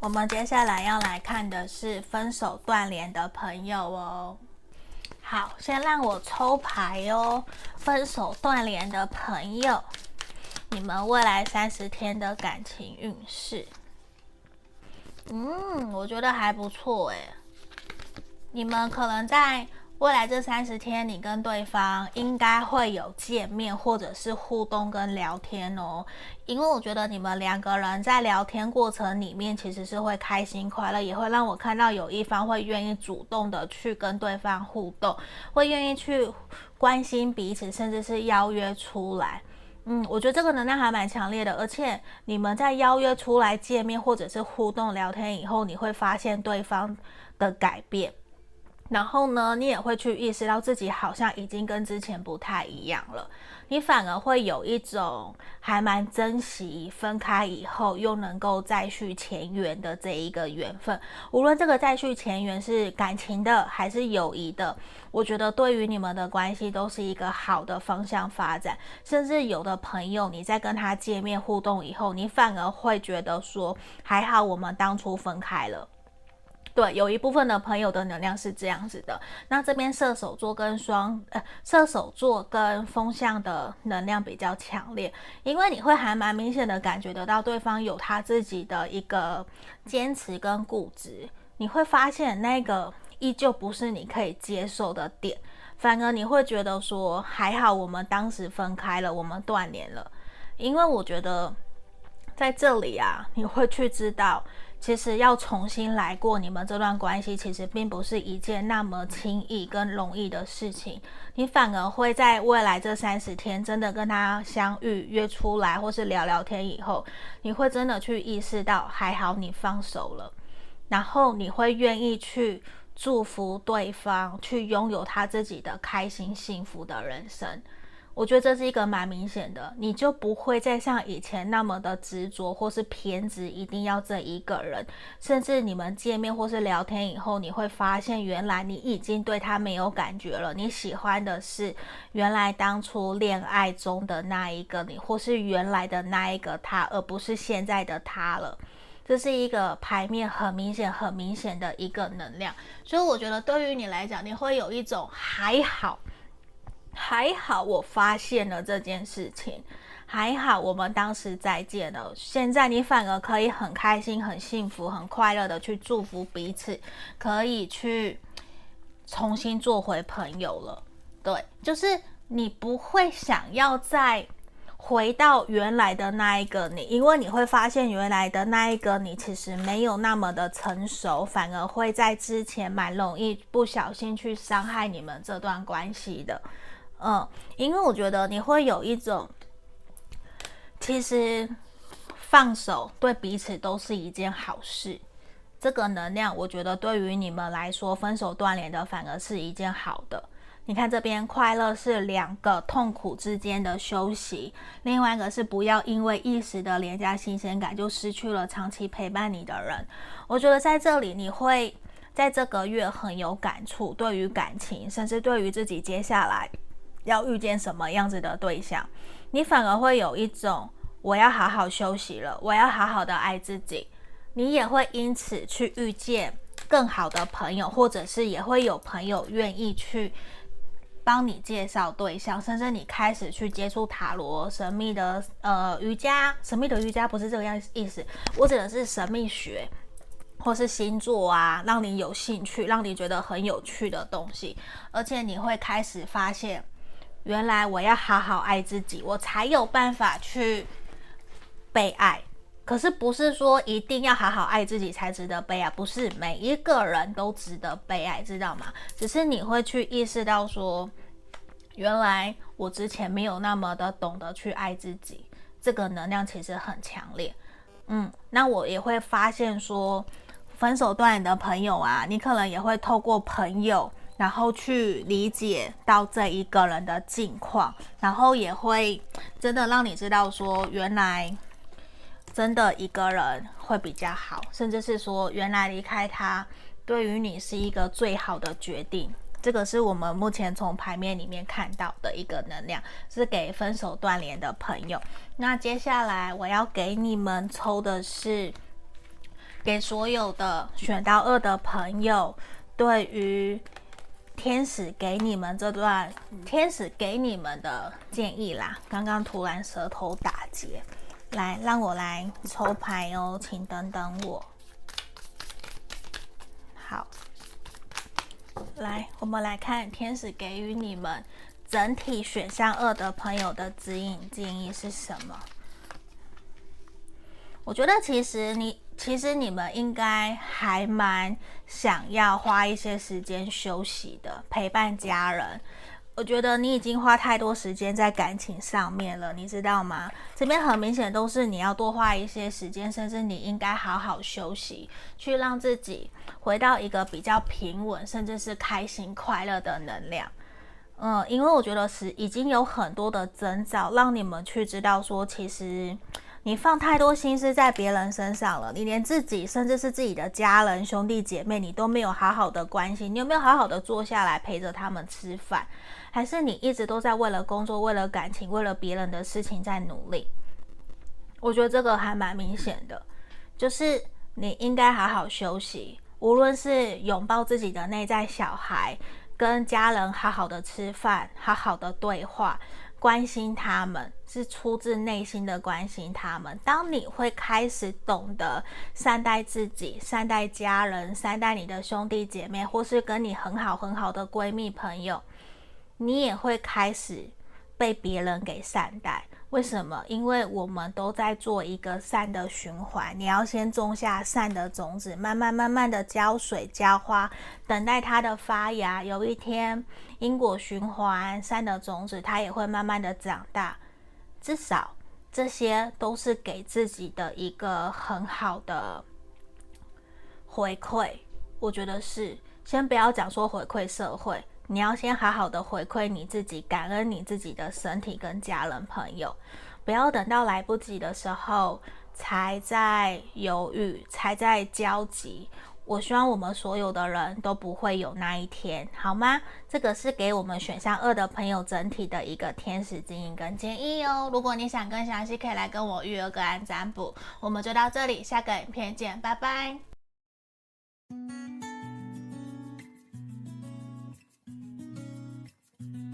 我们接下来要来看的是分手断联的朋友哦。好，先让我抽牌哦。分手断联的朋友，你们未来三十天的感情运势，嗯，我觉得还不错诶。你们可能在。未来这三十天，你跟对方应该会有见面，或者是互动跟聊天哦。因为我觉得你们两个人在聊天过程里面，其实是会开心快乐，也会让我看到有一方会愿意主动的去跟对方互动，会愿意去关心彼此，甚至是邀约出来。嗯，我觉得这个能量还蛮强烈的，而且你们在邀约出来见面或者是互动聊天以后，你会发现对方的改变。然后呢，你也会去意识到自己好像已经跟之前不太一样了，你反而会有一种还蛮珍惜分开以后又能够再续前缘的这一个缘分。无论这个再续前缘是感情的还是友谊的，我觉得对于你们的关系都是一个好的方向发展。甚至有的朋友，你在跟他见面互动以后，你反而会觉得说，还好我们当初分开了。对，有一部分的朋友的能量是这样子的。那这边射手座跟双呃射手座跟风象的能量比较强烈，因为你会还蛮明显的感觉得到对方有他自己的一个坚持跟固执，你会发现那个依旧不是你可以接受的点，反而你会觉得说还好我们当时分开了，我们断联了，因为我觉得在这里啊，你会去知道。其实要重新来过你们这段关系，其实并不是一件那么轻易跟容易的事情。你反而会在未来这三十天真的跟他相遇、约出来，或是聊聊天以后，你会真的去意识到，还好你放手了，然后你会愿意去祝福对方，去拥有他自己的开心幸福的人生。我觉得这是一个蛮明显的，你就不会再像以前那么的执着或是偏执，一定要这一个人。甚至你们见面或是聊天以后，你会发现原来你已经对他没有感觉了。你喜欢的是原来当初恋爱中的那一个你，或是原来的那一个他，而不是现在的他了。这是一个牌面很明显、很明显的一个能量。所以我觉得对于你来讲，你会有一种还好。还好我发现了这件事情，还好我们当时再见了。现在你反而可以很开心、很幸福、很快乐的去祝福彼此，可以去重新做回朋友了。对，就是你不会想要再回到原来的那一个你，因为你会发现原来的那一个你其实没有那么的成熟，反而会在之前蛮容易不小心去伤害你们这段关系的。嗯，因为我觉得你会有一种，其实放手对彼此都是一件好事。这个能量，我觉得对于你们来说，分手断联的反而是一件好的。你看这边，快乐是两个痛苦之间的休息，另外一个是不要因为一时的廉价新鲜感就失去了长期陪伴你的人。我觉得在这里你会在这个月很有感触，对于感情，甚至对于自己接下来。要遇见什么样子的对象，你反而会有一种我要好好休息了，我要好好的爱自己。你也会因此去遇见更好的朋友，或者是也会有朋友愿意去帮你介绍对象，甚至你开始去接触塔罗、神秘的呃瑜伽。神秘的瑜伽不是这个样意思，我指的是神秘学或是星座啊，让你有兴趣，让你觉得很有趣的东西，而且你会开始发现。原来我要好好爱自己，我才有办法去被爱。可是不是说一定要好好爱自己才值得被爱，不是每一个人都值得被爱，知道吗？只是你会去意识到说，原来我之前没有那么的懂得去爱自己，这个能量其实很强烈。嗯，那我也会发现说，分手断联的朋友啊，你可能也会透过朋友。然后去理解到这一个人的境况，然后也会真的让你知道说，原来真的一个人会比较好，甚至是说，原来离开他对于你是一个最好的决定，这个是我们目前从牌面里面看到的一个能量，是给分手断联的朋友。那接下来我要给你们抽的是，给所有的选到二的朋友，对于天使给你们这段天使给你们的建议啦。刚刚突然舌头打结，来，让我来抽牌哦，请等等我。好。来，我们来看天使给予你们整体选项二的朋友的指引建议是什么？我觉得其实你，其实你们应该还蛮想要花一些时间休息的，陪伴家人。我觉得你已经花太多时间在感情上面了，你知道吗？这边很明显都是你要多花一些时间，甚至你应该好好休息，去让自己回到一个比较平稳，甚至是开心快乐的能量。嗯，因为我觉得是已经有很多的征兆，让你们去知道说，其实你放太多心思在别人身上了，你连自己，甚至是自己的家人、兄弟姐妹，你都没有好好的关心，你有没有好好的坐下来陪着他们吃饭？还是你一直都在为了工作、为了感情、为了别人的事情在努力？我觉得这个还蛮明显的，就是你应该好好休息，无论是拥抱自己的内在小孩，跟家人好好的吃饭、好好的对话，关心他们，是出自内心的关心他们。当你会开始懂得善待自己、善待家人、善待你的兄弟姐妹，或是跟你很好很好的闺蜜朋友。你也会开始被别人给善待，为什么？因为我们都在做一个善的循环。你要先种下善的种子，慢慢慢慢的浇水浇花，等待它的发芽。有一天，因果循环，善的种子它也会慢慢的长大。至少这些都是给自己的一个很好的回馈。我觉得是，先不要讲说回馈社会。你要先好好的回馈你自己，感恩你自己的身体跟家人朋友，不要等到来不及的时候才在犹豫，才在焦急。我希望我们所有的人都不会有那一天，好吗？这个是给我们选项二的朋友整体的一个天使指引跟建议哦。如果你想更详细，可以来跟我预约个案占卜。我们就到这里，下个影片见，拜拜。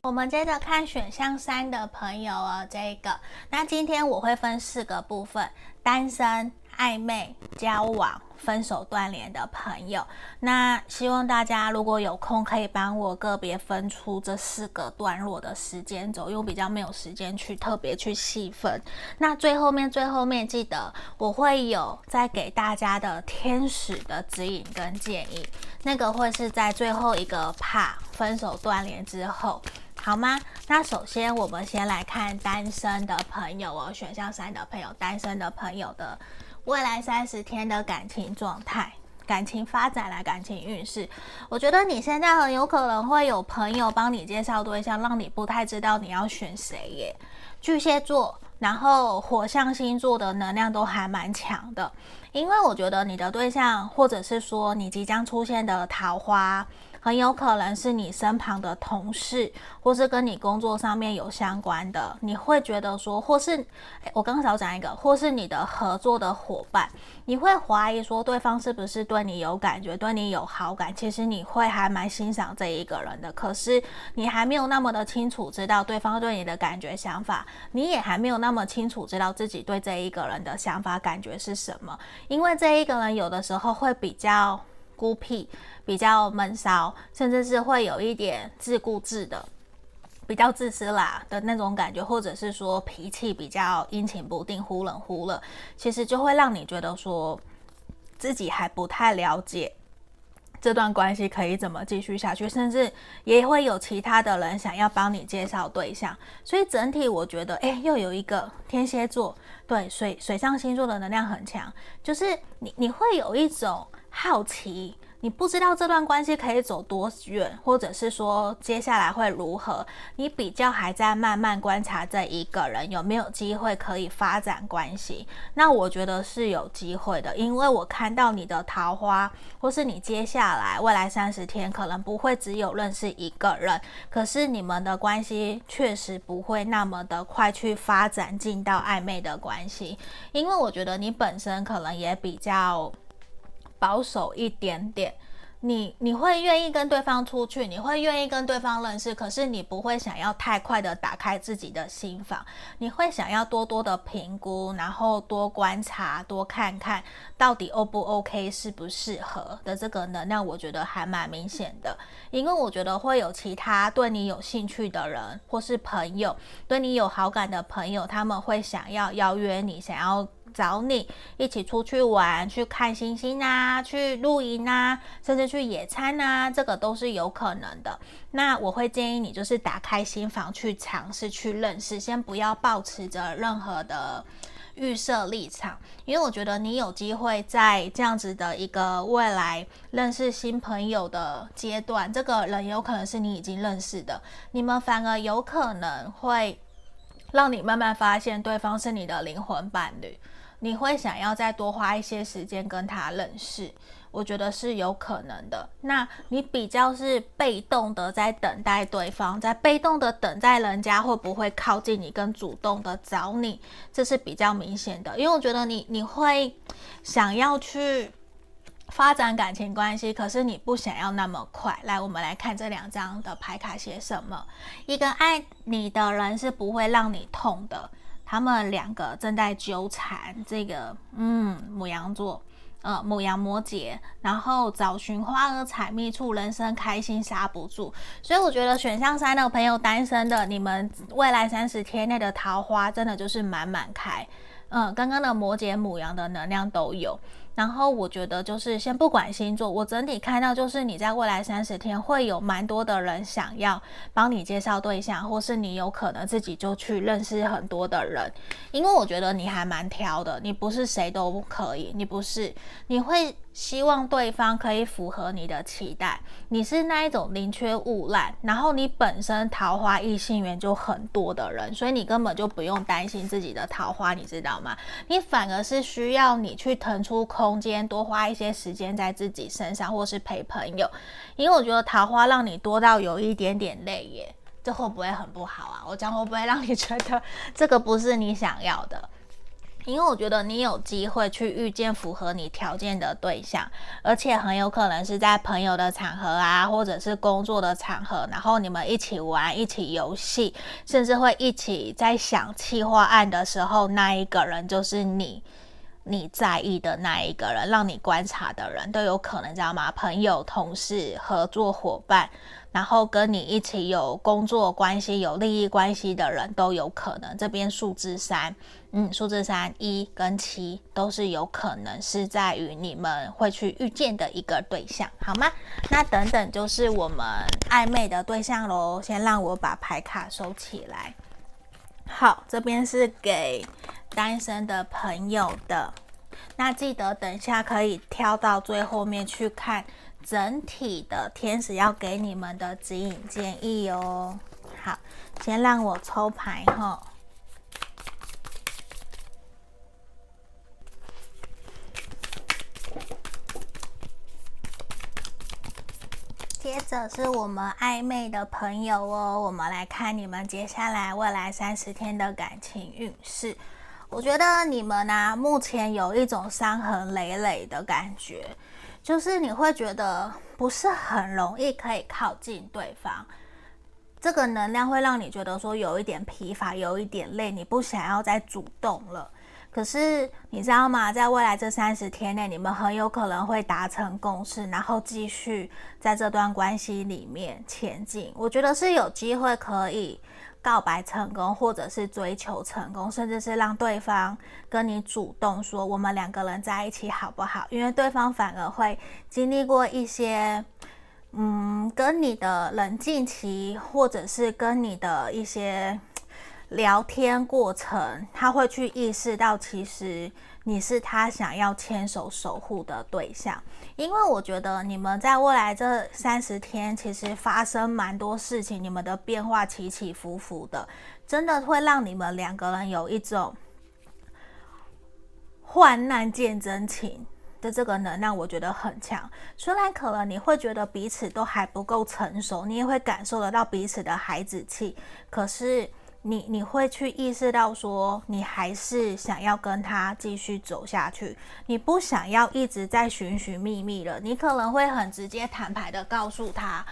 我们接着看选项三的朋友哦，这个，那今天我会分四个部分：单身、暧昧、交往、分手断联的朋友。那希望大家如果有空，可以帮我个别分出这四个段落的时间轴，因为我比较没有时间去特别去细分。那最后面最后面记得我会有再给大家的天使的指引跟建议，那个会是在最后一个怕分手断联之后。好吗？那首先我们先来看单身的朋友哦，选项三的朋友，单身的朋友的未来三十天的感情状态、感情发展来感情运势。我觉得你现在很有可能会有朋友帮你介绍对象，让你不太知道你要选谁耶。巨蟹座，然后火象星座的能量都还蛮强的，因为我觉得你的对象，或者是说你即将出现的桃花。很有可能是你身旁的同事，或是跟你工作上面有相关的，你会觉得说，或是，我刚刚少讲一个，或是你的合作的伙伴，你会怀疑说对方是不是对你有感觉，对你有好感，其实你会还蛮欣赏这一个人的，可是你还没有那么的清楚知道对方对你的感觉想法，你也还没有那么清楚知道自己对这一个人的想法感觉是什么，因为这一个人有的时候会比较。孤僻，比较闷骚，甚至是会有一点自顾自的，比较自私啦的那种感觉，或者是说脾气比较阴晴不定、忽冷忽热，其实就会让你觉得说自己还不太了解这段关系可以怎么继续下去，甚至也会有其他的人想要帮你介绍对象。所以整体我觉得，诶，又有一个天蝎座，对，水水象星座的能量很强，就是你你会有一种。好奇你不知道这段关系可以走多远，或者是说接下来会如何，你比较还在慢慢观察这一个人有没有机会可以发展关系。那我觉得是有机会的，因为我看到你的桃花，或是你接下来未来三十天可能不会只有认识一个人，可是你们的关系确实不会那么的快去发展进到暧昧的关系，因为我觉得你本身可能也比较。保守一点点，你你会愿意跟对方出去，你会愿意跟对方认识，可是你不会想要太快的打开自己的心房，你会想要多多的评估，然后多观察，多看看到底 O 不 OK，适不适合的这个能量，我觉得还蛮明显的，因为我觉得会有其他对你有兴趣的人，或是朋友，对你有好感的朋友，他们会想要邀约你，想要。找你一起出去玩，去看星星啊，去露营啊，甚至去野餐啊，这个都是有可能的。那我会建议你，就是打开心房去尝试去认识，先不要抱持着任何的预设立场，因为我觉得你有机会在这样子的一个未来认识新朋友的阶段，这个人有可能是你已经认识的，你们反而有可能会让你慢慢发现对方是你的灵魂伴侣。你会想要再多花一些时间跟他认识，我觉得是有可能的。那你比较是被动的在等待对方，在被动的等待人家会不会靠近你，跟主动的找你，这是比较明显的。因为我觉得你你会想要去发展感情关系，可是你不想要那么快。来，我们来看这两张的牌卡写什么。一个爱你的人是不会让你痛的。他们两个正在纠缠，这个嗯，母羊座，呃，母羊摩羯，然后找寻花儿采蜜处，人生开心刹不住。所以我觉得选项三的朋友，单身的，你们未来三十天内的桃花真的就是满满开。嗯，刚刚的摩羯、母羊的能量都有。然后我觉得就是先不管星座，我整体看到就是你在未来三十天会有蛮多的人想要帮你介绍对象，或是你有可能自己就去认识很多的人，因为我觉得你还蛮挑的，你不是谁都可以，你不是，你会。希望对方可以符合你的期待，你是那一种宁缺毋滥，然后你本身桃花异性缘就很多的人，所以你根本就不用担心自己的桃花，你知道吗？你反而是需要你去腾出空间，多花一些时间在自己身上，或是陪朋友，因为我觉得桃花让你多到有一点点累耶，这会不会很不好啊？我讲会不会让你觉得这个不是你想要的？因为我觉得你有机会去遇见符合你条件的对象，而且很有可能是在朋友的场合啊，或者是工作的场合，然后你们一起玩、一起游戏，甚至会一起在想企划案的时候，那一个人就是你，你在意的那一个人，让你观察的人都有可能，知道吗？朋友、同事、合作伙伴。然后跟你一起有工作关系、有利益关系的人都有可能。这边数字三，嗯，数字三一跟七都是有可能是在于你们会去遇见的一个对象，好吗？那等等就是我们暧昧的对象喽。先让我把牌卡收起来。好，这边是给单身的朋友的。那记得等一下可以挑到最后面去看。整体的天使要给你们的指引建议哦。好，先让我抽牌哈。接着是我们暧昧的朋友哦，我们来看你们接下来未来三十天的感情运势。我觉得你们呢、啊，目前有一种伤痕累累的感觉。就是你会觉得不是很容易可以靠近对方，这个能量会让你觉得说有一点疲乏，有一点累，你不想要再主动了。可是你知道吗？在未来这三十天内，你们很有可能会达成共识，然后继续在这段关系里面前进。我觉得是有机会可以。告白成功，或者是追求成功，甚至是让对方跟你主动说我们两个人在一起好不好？因为对方反而会经历过一些，嗯，跟你的冷静期，或者是跟你的一些聊天过程，他会去意识到，其实你是他想要牵手守护的对象。因为我觉得你们在未来这三十天，其实发生蛮多事情，你们的变化起起伏伏的，真的会让你们两个人有一种患难见真情的这个能量，我觉得很强。虽然可能你会觉得彼此都还不够成熟，你也会感受得到彼此的孩子气，可是。你你会去意识到说，你还是想要跟他继续走下去，你不想要一直在寻寻觅觅了。你可能会很直接坦白的告诉他，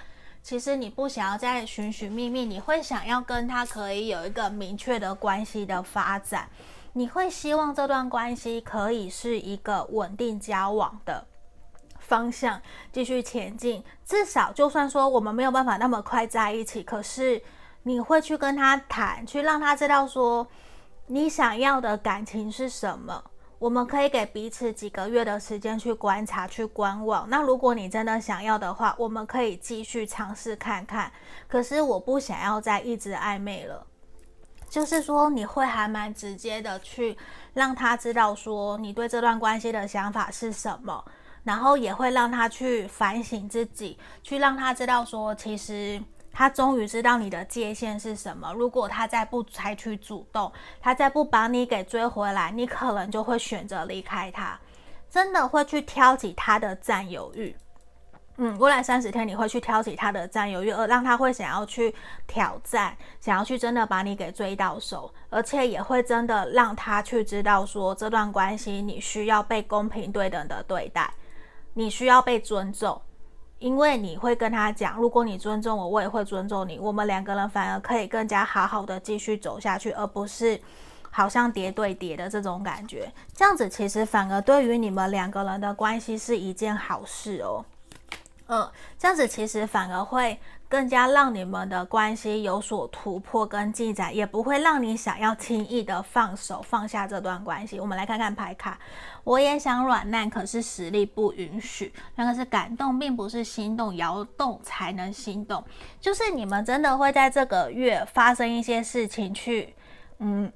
其实你不想要再寻寻觅觅，你会想要跟他可以有一个明确的关系的发展。你会希望这段关系可以是一个稳定交往的方向，继续前进。至少就算说我们没有办法那么快在一起，可是。你会去跟他谈，去让他知道说你想要的感情是什么。我们可以给彼此几个月的时间去观察、去观望。那如果你真的想要的话，我们可以继续尝试看看。可是我不想要再一直暧昧了。就是说，你会还蛮直接的去让他知道说你对这段关系的想法是什么，然后也会让他去反省自己，去让他知道说其实。他终于知道你的界限是什么。如果他再不采取主动，他再不把你给追回来，你可能就会选择离开他，真的会去挑起他的占有欲。嗯，未来三十天你会去挑起他的占有欲，而让他会想要去挑战，想要去真的把你给追到手，而且也会真的让他去知道说，这段关系你需要被公平对等的对待，你需要被尊重。因为你会跟他讲，如果你尊重我，我也会尊重你。我们两个人反而可以更加好好的继续走下去，而不是好像叠对叠的这种感觉。这样子其实反而对于你们两个人的关系是一件好事哦。嗯，这样子其实反而会更加让你们的关系有所突破跟进展，也不会让你想要轻易的放手放下这段关系。我们来看看牌卡，我也想软烂，可是实力不允许。那个是感动，并不是心动，摇动才能心动。就是你们真的会在这个月发生一些事情，去嗯，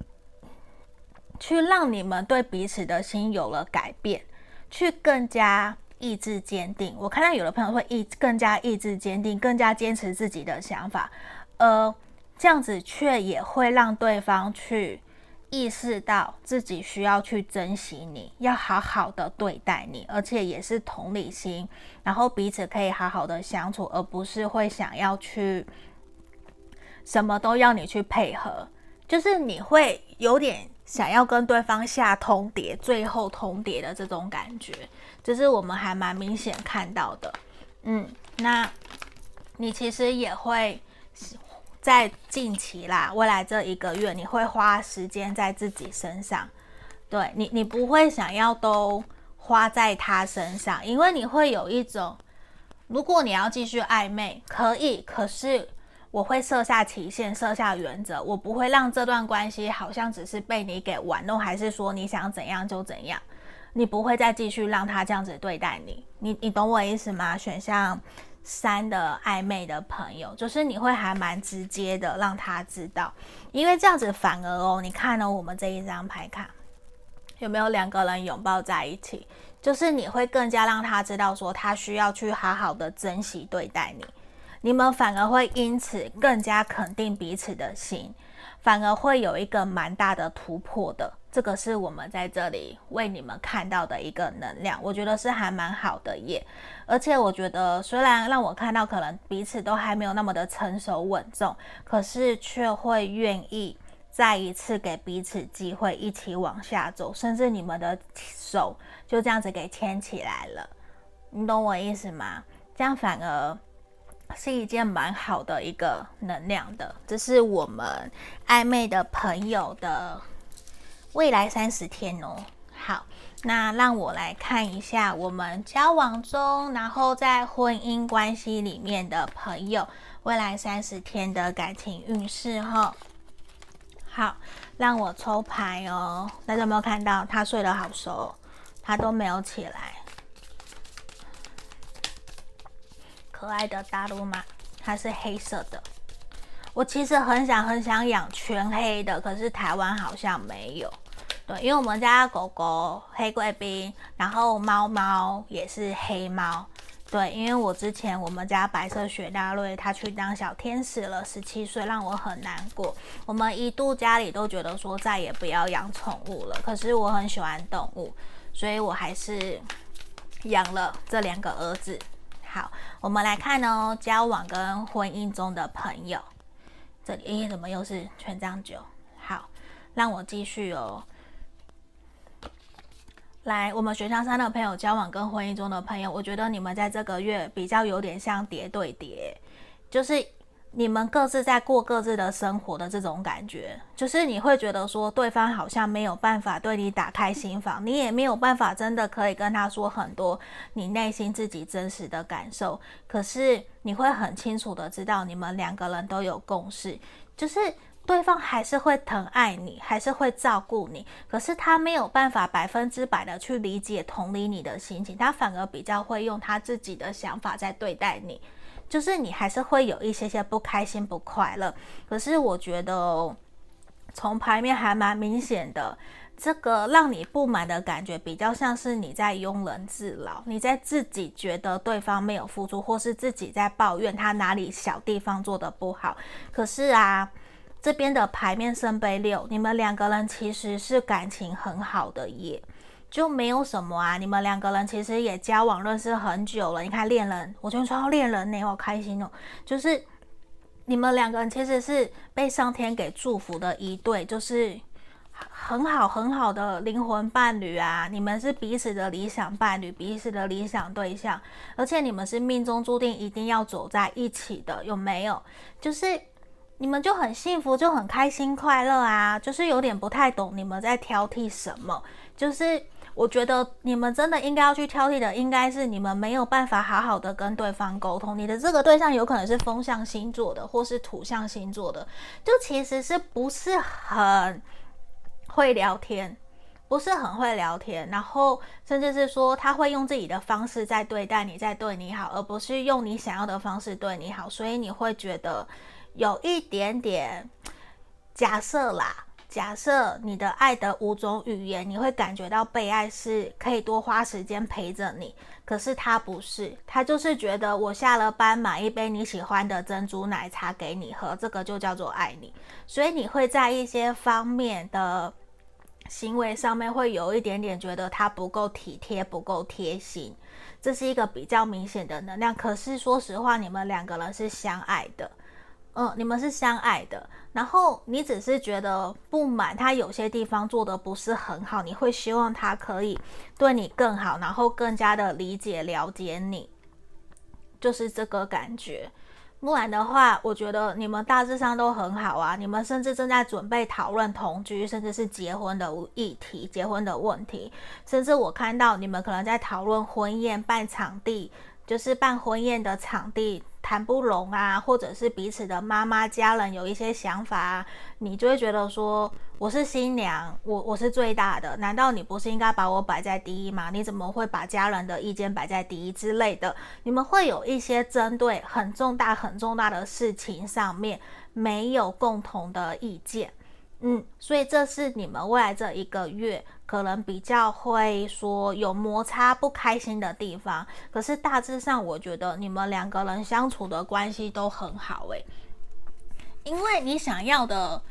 去让你们对彼此的心有了改变，去更加。意志坚定，我看到有的朋友会意更加意志坚定，更加坚持自己的想法，呃，这样子却也会让对方去意识到自己需要去珍惜你，要好好的对待你，而且也是同理心，然后彼此可以好好的相处，而不是会想要去什么都要你去配合，就是你会有点想要跟对方下通牒，最后通牒的这种感觉。这是我们还蛮明显看到的，嗯，那你其实也会在近期啦，未来这一个月，你会花时间在自己身上，对你，你不会想要都花在他身上，因为你会有一种，如果你要继续暧昧，可以，可是我会设下期限，设下原则，我不会让这段关系好像只是被你给玩弄，还是说你想怎样就怎样。你不会再继续让他这样子对待你，你你懂我意思吗？选项三的暧昧的朋友，就是你会还蛮直接的让他知道，因为这样子反而哦，你看了我们这一张牌卡，有没有两个人拥抱在一起？就是你会更加让他知道说，他需要去好好的珍惜对待你，你们反而会因此更加肯定彼此的心。反而会有一个蛮大的突破的，这个是我们在这里为你们看到的一个能量，我觉得是还蛮好的耶。而且我觉得，虽然让我看到可能彼此都还没有那么的成熟稳重，可是却会愿意再一次给彼此机会，一起往下走，甚至你们的手就这样子给牵起来了，你懂我意思吗？这样反而。是一件蛮好的一个能量的，这是我们暧昧的朋友的未来三十天哦。好，那让我来看一下我们交往中，然后在婚姻关系里面的朋友未来三十天的感情运势哈。好，让我抽牌哦。大家有没有看到他睡得好熟，他都没有起来。可爱的大陆马，它是黑色的。我其实很想很想养全黑的，可是台湾好像没有。对，因为我们家狗狗黑贵宾，然后猫猫也是黑猫。对，因为我之前我们家白色雪纳瑞它去当小天使了，十七岁，让我很难过。我们一度家里都觉得说再也不要养宠物了，可是我很喜欢动物，所以我还是养了这两个儿子。好，我们来看哦，交往跟婚姻中的朋友，这里诶，怎么又是权杖九？好，让我继续哦。来，我们选项三的朋友，交往跟婚姻中的朋友，我觉得你们在这个月比较有点像叠对叠，就是你们各自在过各自的生活的这种感觉，就是你会觉得说对方好像没有办法对你打开心房，你也没有办法真的可以跟他说很多你内心自己真实的感受，可是你会很清楚的知道你们两个人都有共识，就是。对方还是会疼爱你，还是会照顾你，可是他没有办法百分之百的去理解、同理你的心情，他反而比较会用他自己的想法在对待你，就是你还是会有一些些不开心、不快乐。可是我觉得从牌面还蛮明显的，这个让你不满的感觉，比较像是你在庸人自扰，你在自己觉得对方没有付出，或是自己在抱怨他哪里小地方做得不好。可是啊。这边的牌面圣杯六，你们两个人其实是感情很好的耶，就没有什么啊。你们两个人其实也交往认识很久了。你看恋人，我觉得说到恋人呢，我好开心哦。就是你们两个人其实是被上天给祝福的一对，就是很好很好的灵魂伴侣啊。你们是彼此的理想伴侣，彼此的理想对象，而且你们是命中注定一定要走在一起的，有没有？就是。你们就很幸福，就很开心快乐啊，就是有点不太懂你们在挑剔什么。就是我觉得你们真的应该要去挑剔的，应该是你们没有办法好好的跟对方沟通。你的这个对象有可能是风象星座的，或是土象星座的，就其实是不是很会聊天，不是很会聊天，然后甚至是说他会用自己的方式在对待你，在对你好，而不是用你想要的方式对你好，所以你会觉得。有一点点假设啦，假设你的爱的五种语言，你会感觉到被爱是可以多花时间陪着你，可是他不是，他就是觉得我下了班买一杯你喜欢的珍珠奶茶给你喝，这个就叫做爱你，所以你会在一些方面的行为上面会有一点点觉得他不够体贴，不够贴心，这是一个比较明显的能量。可是说实话，你们两个人是相爱的。嗯，你们是相爱的，然后你只是觉得不满他有些地方做得不是很好，你会希望他可以对你更好，然后更加的理解了解你，就是这个感觉。不然的话，我觉得你们大致上都很好啊，你们甚至正在准备讨论同居，甚至是结婚的议题、结婚的问题，甚至我看到你们可能在讨论婚宴办场地，就是办婚宴的场地。谈不拢啊，或者是彼此的妈妈家人有一些想法啊，你就会觉得说，我是新娘，我我是最大的，难道你不是应该把我摆在第一吗？你怎么会把家人的意见摆在第一之类的？你们会有一些针对很重大很重大的事情上面没有共同的意见，嗯，所以这是你们未来这一个月。可能比较会说有摩擦不开心的地方，可是大致上我觉得你们两个人相处的关系都很好诶，因为你想要的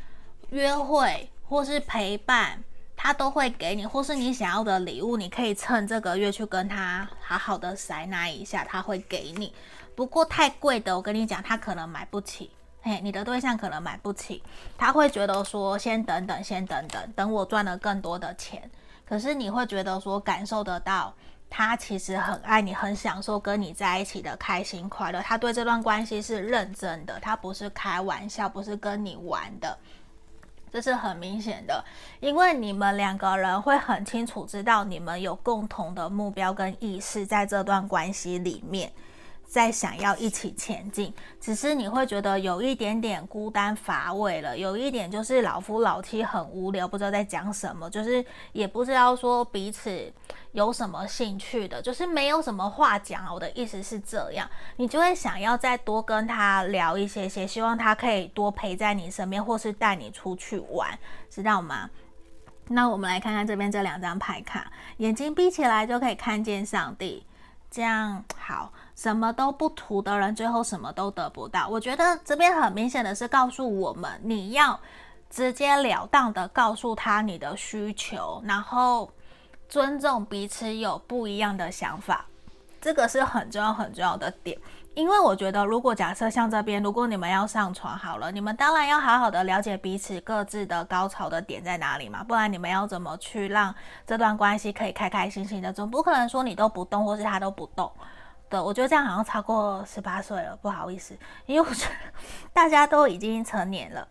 约会或是陪伴，他都会给你，或是你想要的礼物，你可以趁这个月去跟他好好的塞纳一下，他会给你。不过太贵的，我跟你讲，他可能买不起。嘿，你的对象可能买不起，他会觉得说先等等，先等等，等我赚了更多的钱。可是你会觉得说感受得到，他其实很爱你，很享受跟你在一起的开心快乐。他对这段关系是认真的，他不是开玩笑，不是跟你玩的，这是很明显的。因为你们两个人会很清楚知道你们有共同的目标跟意识在这段关系里面。在想要一起前进，只是你会觉得有一点点孤单乏味了，有一点就是老夫老妻很无聊，不知道在讲什么，就是也不知道说彼此有什么兴趣的，就是没有什么话讲。我的意思是这样，你就会想要再多跟他聊一些些，希望他可以多陪在你身边，或是带你出去玩，知道吗？那我们来看看这边这两张牌卡，眼睛闭起来就可以看见上帝，这样好。什么都不图的人，最后什么都得不到。我觉得这边很明显的是告诉我们，你要直截了当的告诉他你的需求，然后尊重彼此有不一样的想法，这个是很重要很重要的点。因为我觉得，如果假设像这边，如果你们要上床好了，你们当然要好好的了解彼此各自的高潮的点在哪里嘛，不然你们要怎么去让这段关系可以开开心心的？总不可能说你都不动，或是他都不动。对，我觉得这样好像超过十八岁了，不好意思，因为我觉得大家都已经成年了，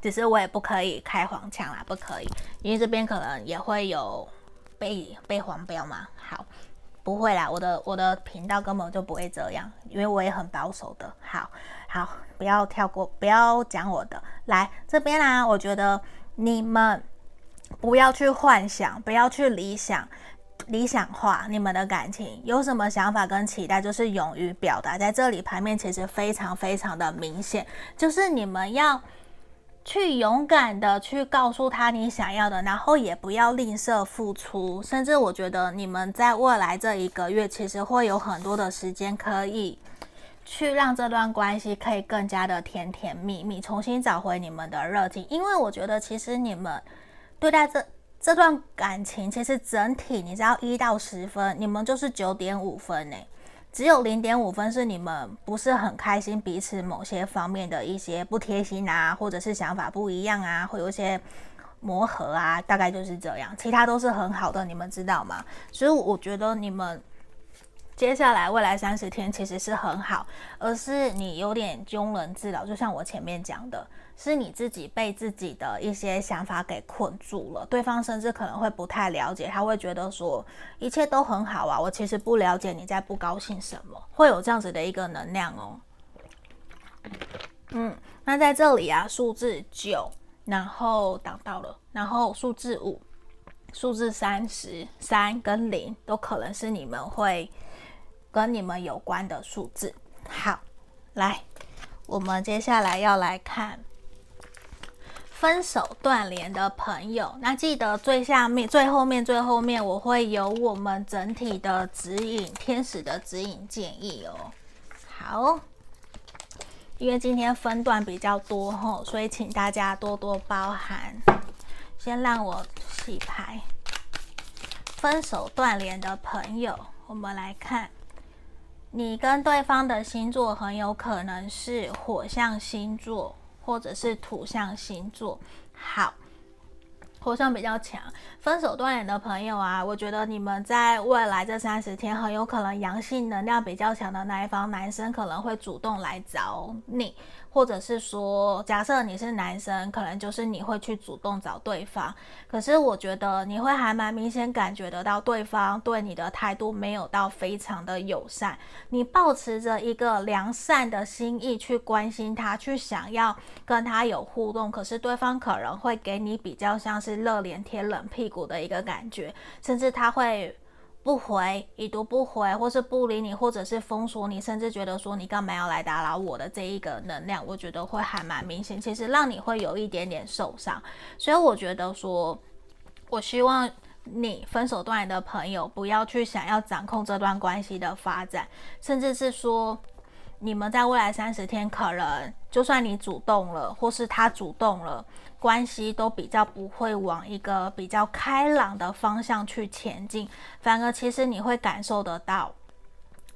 只是我也不可以开黄腔啦，不可以，因为这边可能也会有被被黄标嘛。好，不会啦，我的我的频道根本就不会这样，因为我也很保守的。好，好，不要跳过，不要讲我的。来这边啦，我觉得你们不要去幻想，不要去理想。理想化你们的感情，有什么想法跟期待，就是勇于表达。在这里牌面其实非常非常的明显，就是你们要去勇敢的去告诉他你想要的，然后也不要吝啬付出。甚至我觉得你们在未来这一个月，其实会有很多的时间可以去让这段关系可以更加的甜甜蜜蜜，重新找回你们的热情。因为我觉得其实你们对待这。这段感情其实整体，你知道一到十分，你们就是九点五分呢，只有零点五分是你们不是很开心，彼此某些方面的一些不贴心啊，或者是想法不一样啊，会有一些磨合啊，大概就是这样，其他都是很好的，你们知道吗？所以我觉得你们接下来未来三十天其实是很好，而是你有点庸人自扰，就像我前面讲的。是你自己被自己的一些想法给困住了，对方甚至可能会不太了解，他会觉得说一切都很好啊，我其实不了解你在不高兴什么，会有这样子的一个能量哦。嗯，那在这里啊，数字九，然后挡到了，然后数字五，数字三十三跟零都可能是你们会跟你们有关的数字。好，来，我们接下来要来看。分手断联的朋友，那记得最下面、最后面、最后面，我会有我们整体的指引，天使的指引建议哦。好，因为今天分段比较多吼，所以请大家多多包涵。先让我洗牌。分手断联的朋友，我们来看，你跟对方的星座很有可能是火象星座。或者是土象星座，好，火象比较强。分手断联的朋友啊，我觉得你们在未来这三十天，很有可能阳性能量比较强的那一方男生可能会主动来找你。或者是说，假设你是男生，可能就是你会去主动找对方。可是我觉得你会还蛮明显感觉得到对方对你的态度没有到非常的友善。你抱持着一个良善的心意去关心他，去想要跟他有互动，可是对方可能会给你比较像是热脸贴冷屁股的一个感觉，甚至他会。不回，已读不回，或是不理你，或者是封锁你，甚至觉得说你干嘛要来打扰我的这一个能量，我觉得会还蛮明显，其实让你会有一点点受伤。所以我觉得说，我希望你分手断联的朋友不要去想要掌控这段关系的发展，甚至是说。你们在未来三十天，可能就算你主动了，或是他主动了，关系都比较不会往一个比较开朗的方向去前进。反而，其实你会感受得到，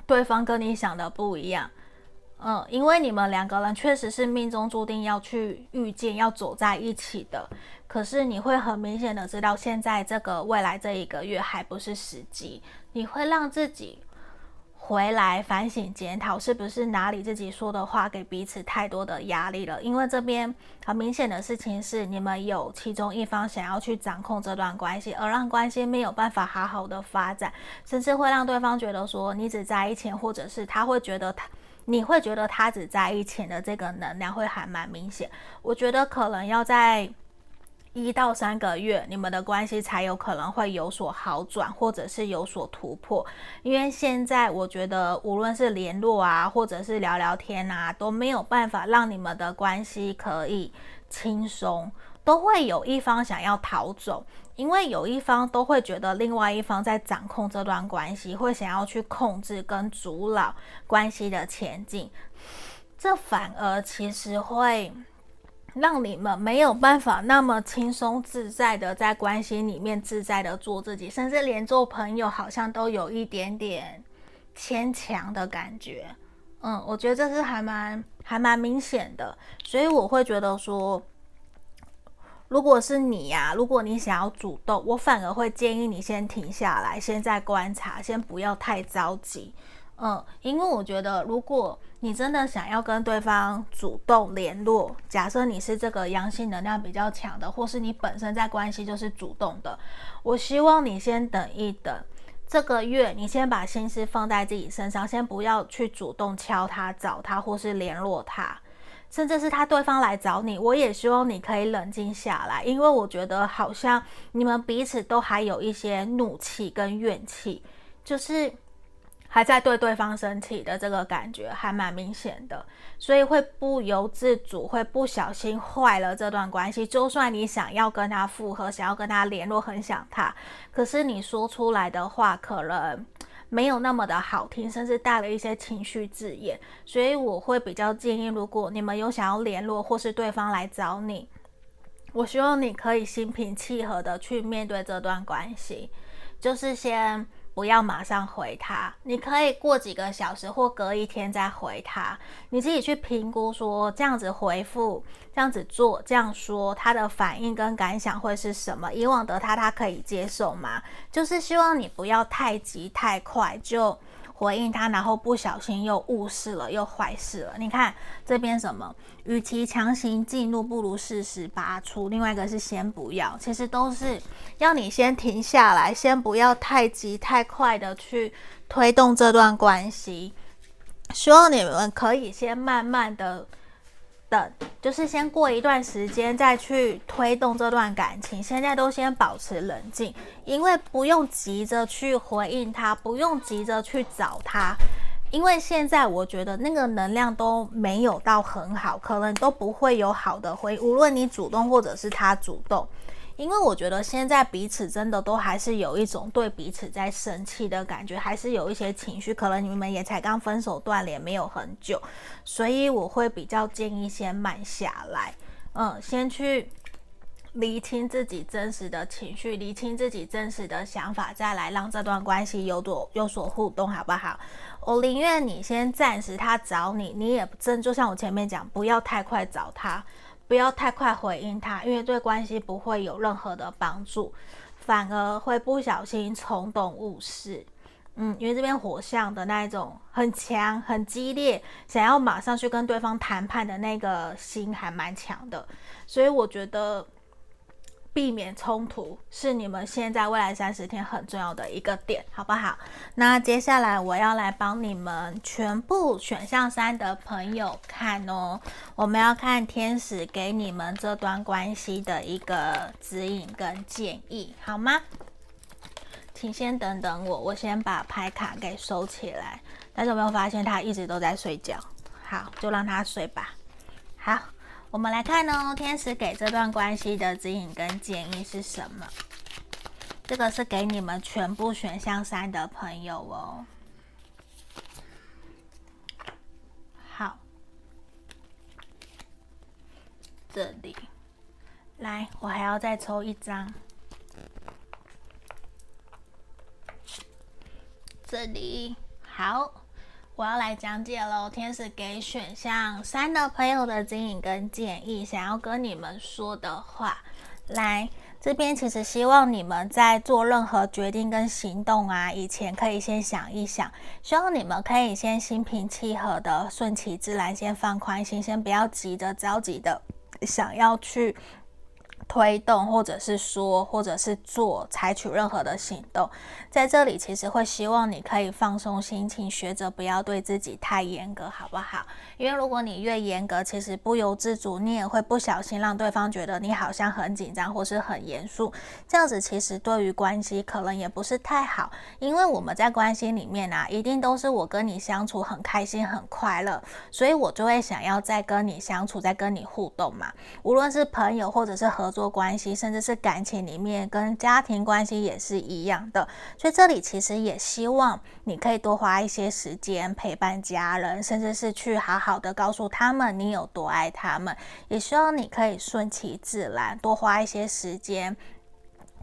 对方跟你想的不一样。嗯，因为你们两个人确实是命中注定要去遇见、要走在一起的。可是，你会很明显的知道，现在这个未来这一个月还不是时机。你会让自己。回来反省检讨，是不是哪里自己说的话给彼此太多的压力了？因为这边很明显的事情是，你们有其中一方想要去掌控这段关系，而让关系没有办法好好的发展，甚至会让对方觉得说你只在意钱，或者是他会觉得他，你会觉得他只在意钱的这个能量会还蛮明显。我觉得可能要在。一到三个月，你们的关系才有可能会有所好转，或者是有所突破。因为现在我觉得，无论是联络啊，或者是聊聊天啊，都没有办法让你们的关系可以轻松，都会有一方想要逃走，因为有一方都会觉得另外一方在掌控这段关系，会想要去控制跟阻挠关系的前进，这反而其实会。让你们没有办法那么轻松自在的在关系里面自在的做自己，甚至连做朋友好像都有一点点牵强的感觉。嗯，我觉得这是还蛮还蛮明显的，所以我会觉得说，如果是你呀，如果你想要主动，我反而会建议你先停下来，先在观察，先不要太着急。嗯，因为我觉得如果你真的想要跟对方主动联络，假设你是这个阳性能量比较强的，或是你本身在关系就是主动的，我希望你先等一等，这个月你先把心思放在自己身上，先不要去主动敲他、找他或是联络他，甚至是他对方来找你，我也希望你可以冷静下来，因为我觉得好像你们彼此都还有一些怒气跟怨气，就是。还在对对方生气的这个感觉还蛮明显的，所以会不由自主，会不小心坏了这段关系。就算你想要跟他复合，想要跟他联络，很想他，可是你说出来的话可能没有那么的好听，甚至带了一些情绪字眼。所以我会比较建议，如果你们有想要联络，或是对方来找你，我希望你可以心平气和的去面对这段关系，就是先。不要马上回他，你可以过几个小时或隔一天再回他，你自己去评估说这样子回复、这样子做、这样说，他的反应跟感想会是什么？以往的他，他可以接受吗？就是希望你不要太急太快就。回应他，然后不小心又误事了，又坏事了。你看这边什么？与其强行进入，不如适时拔出。另外一个是先不要，其实都是要你先停下来，先不要太急太快的去推动这段关系。希望你们可以先慢慢的。等，就是先过一段时间再去推动这段感情。现在都先保持冷静，因为不用急着去回应他，不用急着去找他，因为现在我觉得那个能量都没有到很好，可能都不会有好的回，无论你主动或者是他主动。因为我觉得现在彼此真的都还是有一种对彼此在生气的感觉，还是有一些情绪。可能你们也才刚分手断联没有很久，所以我会比较建议先慢下来，嗯，先去厘清自己真实的情绪，厘清自己真实的想法，再来让这段关系有所有所互动，好不好？我宁愿你先暂时他找你，你也真就像我前面讲，不要太快找他。不要太快回应他，因为对关系不会有任何的帮助，反而会不小心冲动误事。嗯，因为这边火象的那一种很强、很激烈，想要马上去跟对方谈判的那个心还蛮强的，所以我觉得。避免冲突是你们现在未来三十天很重要的一个点，好不好？那接下来我要来帮你们全部选项三的朋友看哦。我们要看天使给你们这段关系的一个指引跟建议，好吗？请先等等我，我先把牌卡给收起来。但是有没有发现他一直都在睡觉？好，就让他睡吧。好。我们来看呢，天使给这段关系的指引跟建议是什么？这个是给你们全部选项三的朋友哦。好，这里，来，我还要再抽一张。这里，好。我要来讲解喽，天使给选项三的朋友的指引跟建议，想要跟你们说的话，来。这边其实希望你们在做任何决定跟行动啊，以前可以先想一想，希望你们可以先心平气和的、顺其自然，先放宽心，先不要急着着急的 (laughs) 想要去。推动，或者是说，或者是做，采取任何的行动，在这里其实会希望你可以放松心情，学着不要对自己太严格，好不好？因为如果你越严格，其实不由自主，你也会不小心让对方觉得你好像很紧张或是很严肃，这样子其实对于关系可能也不是太好。因为我们在关系里面啊，一定都是我跟你相处很开心、很快乐，所以我就会想要再跟你相处、再跟你互动嘛，无论是朋友或者是合作。关系，甚至是感情里面，跟家庭关系也是一样的。所以这里其实也希望你可以多花一些时间陪伴家人，甚至是去好好的告诉他们你有多爱他们。也希望你可以顺其自然，多花一些时间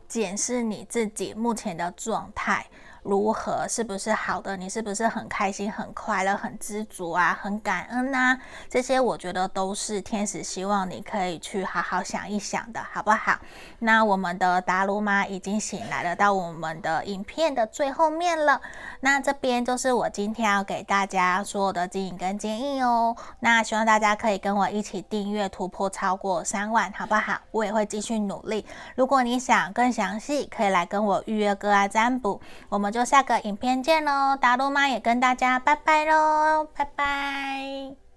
检视你自己目前的状态。如何？是不是好的？你是不是很开心、很快乐、很知足啊？很感恩呐？这些我觉得都是天使希望你可以去好好想一想的，好不好？那我们的达鲁玛已经醒来了，到我们的影片的最后面了。那这边就是我今天要给大家所有的指引跟建议哦。那希望大家可以跟我一起订阅，突破超过三万，好不好？我也会继续努力。如果你想更详细，可以来跟我预约个案占卜。我们我就下个影片见喽，达鲁玛也跟大家拜拜喽，拜拜。